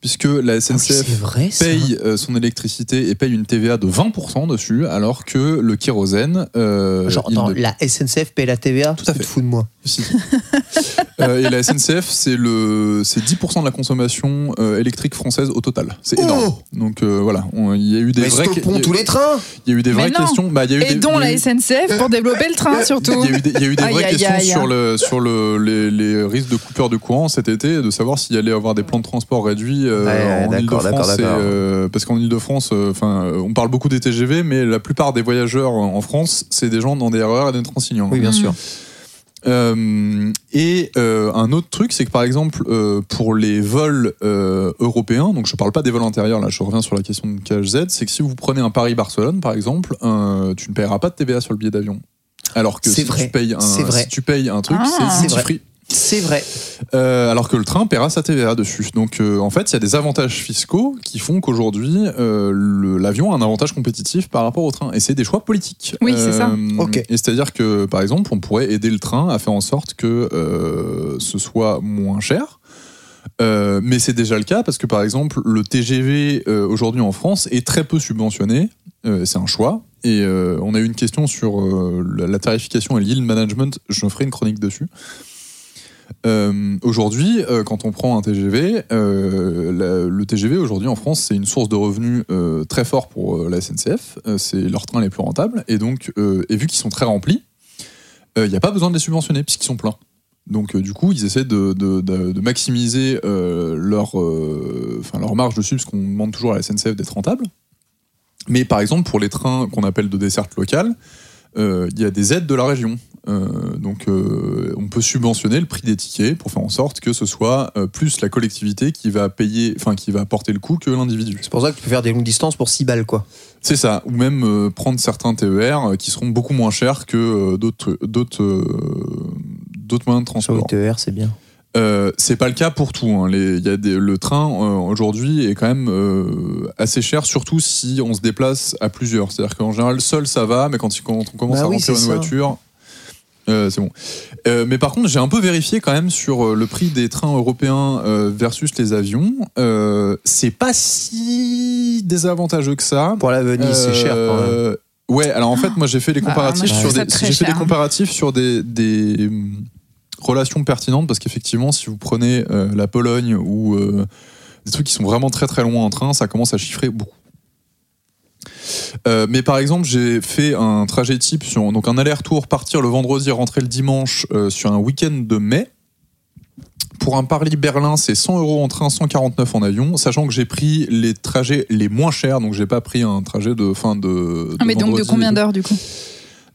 puisque la Ah oui, SNCF vrai, paye euh, son électricité et paye une TVA de 20% dessus, alors que le kérosène. euh, Genre, il ne- la SNCF paye la TVA Tout à Tu te fait. fous de moi. Si. Euh, et la SNCF, c'est le, c'est 10% de la consommation euh, électrique française au total. C'est énorme. Donc euh, voilà, on- il y a eu des Mais vraies, stoppons il y a- tous les trains il y a eu des Mais vraies non. questions. Bah, il y a eu Et des- dont il y a la eu- SNCF pour développer le train surtout. Il y a eu des, il y a eu des Aïe, vraies aïe, questions aïe. sur, le, sur le, les, les risques de coupure de courant cet été, de savoir s'il y allait avoir des plans de transport réduits euh, Ouais, ouais, en d'accord, d'accord, Ile-de-France. et, d'accord. euh, parce qu'en Ile-de-France, euh, enfin, euh, on parle beaucoup des TGV, mais la plupart des voyageurs en France, c'est des gens dans des RER et des Transilien. Oui, bien Mm. sûr. Euh, et euh, un autre truc, c'est que par exemple, euh, pour les vols euh, européens, donc je parle pas des vols intérieurs, là je reviens sur la question de KHZ, c'est que si vous prenez un Paris-Barcelone par exemple, euh, tu ne paieras pas de TVA sur le billet d'avion. Alors que si, vrai, Tu payes un, si tu payes un truc, Ah. c'est duty vrai. free. C'est vrai. Euh, alors que le train paiera sa TVA dessus. Donc euh, en fait, il y a des avantages fiscaux qui font qu'aujourd'hui, euh, l'avion a un avantage compétitif par rapport au train. Et c'est des choix politiques. Oui, c'est ça. Ok. Et c'est-à-dire que, par exemple, on pourrait aider le train à faire en sorte que euh, ce soit moins cher. Euh, mais c'est déjà le cas parce que, par exemple, le TGV euh, aujourd'hui en France est très peu subventionné. Euh, c'est un choix. Et euh, on a eu une question sur euh, la, tarification et le yield management. Je ferai une chronique dessus. Euh, aujourd'hui, euh, quand on prend un TGV, euh, le TGV aujourd'hui en France, c'est une source de revenus très fort pour la SNCF. C'est leurs trains les plus rentables. Et donc, et vu qu'ils sont très remplis, il n'y a pas besoin de les subventionner puisqu'ils sont pleins. Donc, du coup, ils essaient de, maximiser leur, leur marge dessus, parce qu'on demande toujours à la SNCF d'être rentable. Mais par exemple, pour les trains qu'on appelle de desserte locale, il y a des aides de la région. Euh, donc, euh, on peut subventionner le prix des tickets pour faire en sorte que ce soit euh, plus la collectivité qui va payer, enfin qui va porter le coût que l'individu. C'est pour ça que tu peux faire des longues distances pour 6 balles, quoi. C'est ça, ou même euh, prendre certains TER euh, qui seront beaucoup moins chers que euh, d'autres d'autres euh, d'autres moyens de transport. TER, c'est bien. Euh, c'est pas le cas pour tout. hein. Les- y a des- le train euh, aujourd'hui est quand même euh, assez cher, surtout si on se déplace à plusieurs. C'est-à-dire qu'en général, seul ça va, mais quand, on commence Bah à oui, remplir une ça. voiture, euh, c'est bon. Euh, mais par contre, j'ai un peu vérifié quand même sur le prix des trains européens euh, versus les avions. Euh, c'est pas si désavantageux que ça. Pour la Venise, c'est cher quand même. Ouais, alors en fait, moi j'ai fait les Bah, comparatifs sur des, j'ai fait des comparatifs sur des, des relations pertinentes parce qu'effectivement, si vous prenez euh, la Pologne ou euh, des trucs qui sont vraiment très très loin en train, ça commence à chiffrer beaucoup. Euh, mais par exemple, j'ai fait un trajet type sur donc un aller-retour, partir le vendredi, rentrer le dimanche sur un week-end de mai. Pour un Paris-Berlin, c'est 100 euros en train, 149 en avion, sachant que j'ai pris les trajets les moins chers, donc j'ai pas pris un trajet de fin de. Ah, mais donc de combien d'heures du coup?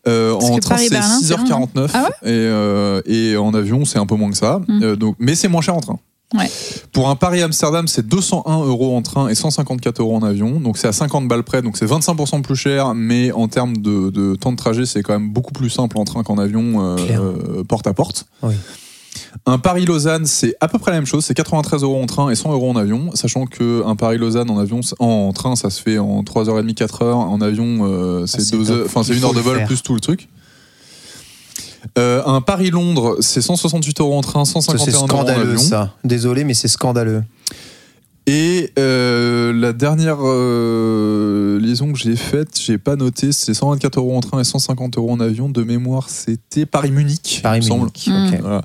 Euh, en train, c'est Paris-Berlin, c'est 6h49 Ah et, euh, et en avion, c'est un peu moins que ça. Mm. Euh, donc, mais c'est moins cher en train. Ouais. Pour un Paris-Amsterdam, c'est 201 euros en train et 154 euros en avion. Donc c'est à 50 balles près, donc c'est 25% plus cher, mais en termes de, de temps de trajet, c'est quand même beaucoup plus simple en train qu'en avion euh, porte à porte. Oui. Un Paris-Lausanne, c'est à peu près la même chose, c'est 93 euros en train et 100 euros en avion, sachant que un Paris-Lausanne en avion, en train, ça se fait en 3h30, 4h, en avion, euh, c'est Ah, c'est 2 top. heures, enfin c'est Il une heure de vol faire. plus tout le truc. Euh, un Paris-Londres, c'est 168 euros en train, Ça, 151 C'est euros en scandaleux, avion. ça. Désolé, mais c'est scandaleux. Et euh, la dernière euh, liaison que j'ai faite, j'ai pas noté, c'est 124 euros en train et 150 euros en avion. De mémoire, c'était Paris-Munich. il me Paris semble. Munich. Mm. ok. Voilà.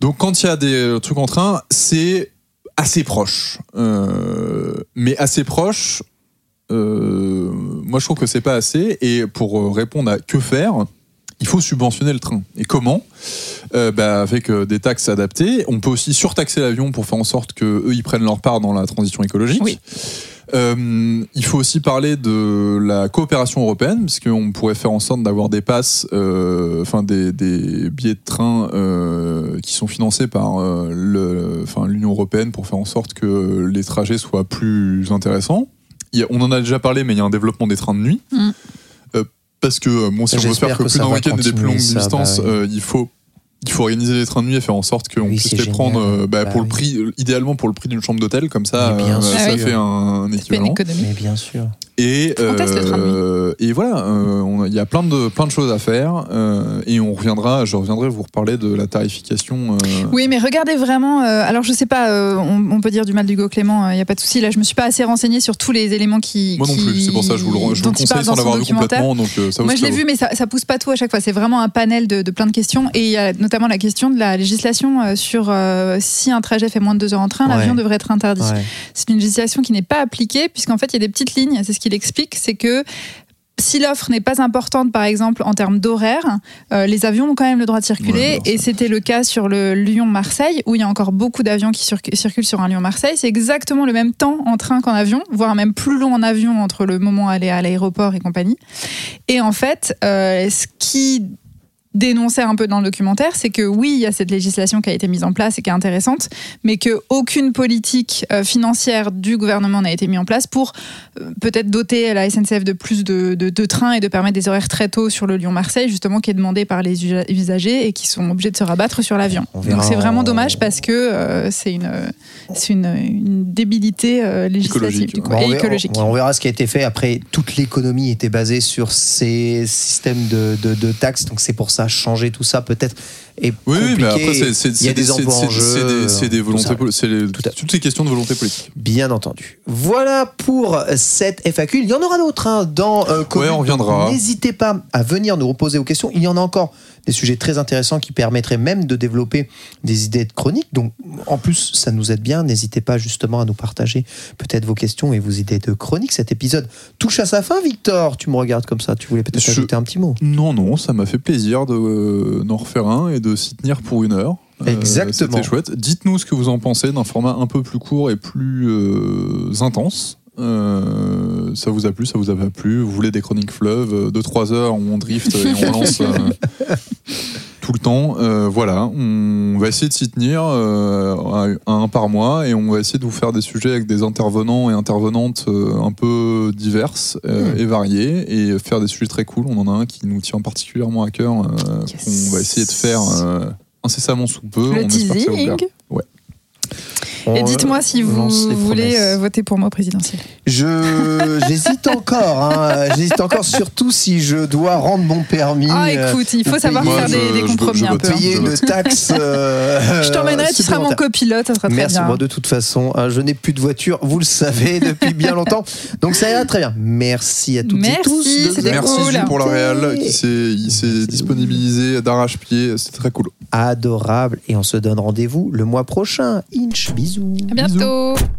Donc quand il y a des euh, trucs en train, c'est assez proche. Euh, mais assez proche, moi je trouve que c'est pas assez. Et pour répondre à que faire, il faut subventionner le train. Et comment Euh, bah, Avec euh, des taxes adaptées. On peut aussi surtaxer l'avion pour faire en sorte que eux ils prennent leur part dans la transition écologique. Oui. Euh, il faut aussi parler de la coopération européenne, parce qu'on pourrait faire en sorte d'avoir des passes, enfin des, des billets de train qui sont financés par l'Union européenne pour faire en sorte que les trajets soient plus intéressants. A- on en a déjà parlé, mais il y a un développement des trains de nuit. Mm. Parce que euh, bon, si on veut faire que plus d'un week-end et des plus longues bah distances, euh, il faut il faut organiser les trains de nuit et faire en sorte qu'on Oui, puisse les génial. prendre euh, bah, Bah pour oui. le prix, idéalement pour le prix d'une chambre d'hôtel, comme ça, euh, sûr. ça Ah oui. fait un, un équivalent. économie. Mais bien sûr. Et, Quand est-ce le train de nuit euh, et voilà, euh, il y a plein de, plein de choses à faire. euh, et on reviendra, je reviendrai vous reparler de la tarification. euh, Oui, mais regardez vraiment. euh, alors, je sais pas, euh, on, on peut dire du mal d'Hugo Clément, il n'y a pas de souci. Là, je me suis pas assez renseignée sur tous les éléments qui. Moi non qui- plus, c'est pour ça que je vous le, je vous conseille sans l'avoir vu complètement. Donc, euh, ça vaut Moi, je l'ai vu, mais ça, ça pousse pas tout à chaque fois. C'est vraiment un panel de, de plein de questions. Et il y a notamment notamment la question de la législation euh, sur euh, si un trajet fait moins de deux heures en train, Ouais. l'avion devrait être interdit. Ouais. C'est une législation qui n'est pas appliquée, puisqu'en fait, il y a des petites lignes. C'est ce qu'il explique, c'est que si l'offre n'est pas importante, par exemple, en termes d'horaire, euh, les avions ont quand même le droit de circuler. Ouais, et c'était le cas sur le Lyon-Marseille, où il y a encore beaucoup d'avions qui circu- circulent sur un Lyon-Marseille. C'est exactement le même temps en train qu'en avion, voire même plus long en avion entre le moment aller à l'aéroport et compagnie. Et en fait, euh, ce qui dénonçait un peu dans le documentaire, c'est que oui, il y a cette législation qui a été mise en place et qui est intéressante, mais que aucune politique euh, financière du gouvernement n'a été mise en place pour euh, peut-être doter la SNCF de plus de, de- de trains et de permettre des horaires très tôt sur le Lyon-Marseille, justement, qui est demandé par les usa- usagers et qui sont obligés de se rabattre sur l'avion. Donc c'est vraiment en- dommage parce que euh, c'est une, c'est une, une débilité euh, législative Écologique, du coup, Bon, et verra- écologique. On, on verra ce qui a été fait. Après, toute l'économie était basée sur ces systèmes de, de- de taxes. Donc c'est pour ça, changer tout ça peut-être est Oui, mais après, c'est- Il y a des emplois en c'est- jeu, c'est des- tout volontés, ça. les- Tout toutes ces questions de volonté politique. Bien entendu. Voilà pour cette FAQ. Il y en aura d'autres hein, dans euh. Ouais, on reviendra. N'hésitez pas à venir nous reposer vos questions. Il y en a encore des sujets très intéressants qui permettraient même de développer des idées de chroniques. Donc, en plus, ça nous aide bien. N'hésitez pas justement à nous partager peut-être vos questions et vos idées de chroniques. Cet épisode touche à sa fin, Victor. Tu me regardes comme ça. Tu voulais peut-être Je- ajouter un petit mot? Non, non, ça m'a fait plaisir de, euh, d'en refaire un et de s'y tenir pour une heure. Euh, Exactement. C'était chouette. Dites-nous ce que vous en pensez d'un format un peu plus court et plus euh, intense. Euh, ça vous a plu, ça vous a pas plu? Vous voulez des chroniques fleuves? Euh, de 3 heures où on drift et on lance euh, tout le temps Euh, Voilà, on va essayer de s'y tenir euh, à un par mois et on va essayer de vous faire des sujets avec des intervenants et intervenantes euh, un peu diverses euh, Mm. et variés et faire des sujets très cool. On en a un qui nous tient particulièrement à cœur, Yes. qu'on va essayer de faire incérément sous peu. Le on espère que ça vous teasing. Et dites-moi si vous voulez promesses. euh, voter pour moi présidentiel. Je j'hésite encore. hein. J'hésite encore, surtout si je dois rendre mon permis. Ah, euh, écoute, il faut savoir payer- faire des, je- des je- compromis je un vote peu. hein. payer une taxe. euh, Je t'emmènerai, tu seras mon copilote, ça sera très Merci. bien. Moi, de toute façon, hein, je n'ai plus de voiture, vous le savez, depuis bien longtemps. Donc ça ira très bien. Merci à toutes et tous. de Merci cool. Pour la écouter. qui s'est, il s'est Merci. disponibilisé d'arrache-pied. C'était très cool. Adorable. Et on se donne rendez-vous le mois prochain. Inch, bisous. Bisous. À bientôt. Bisous.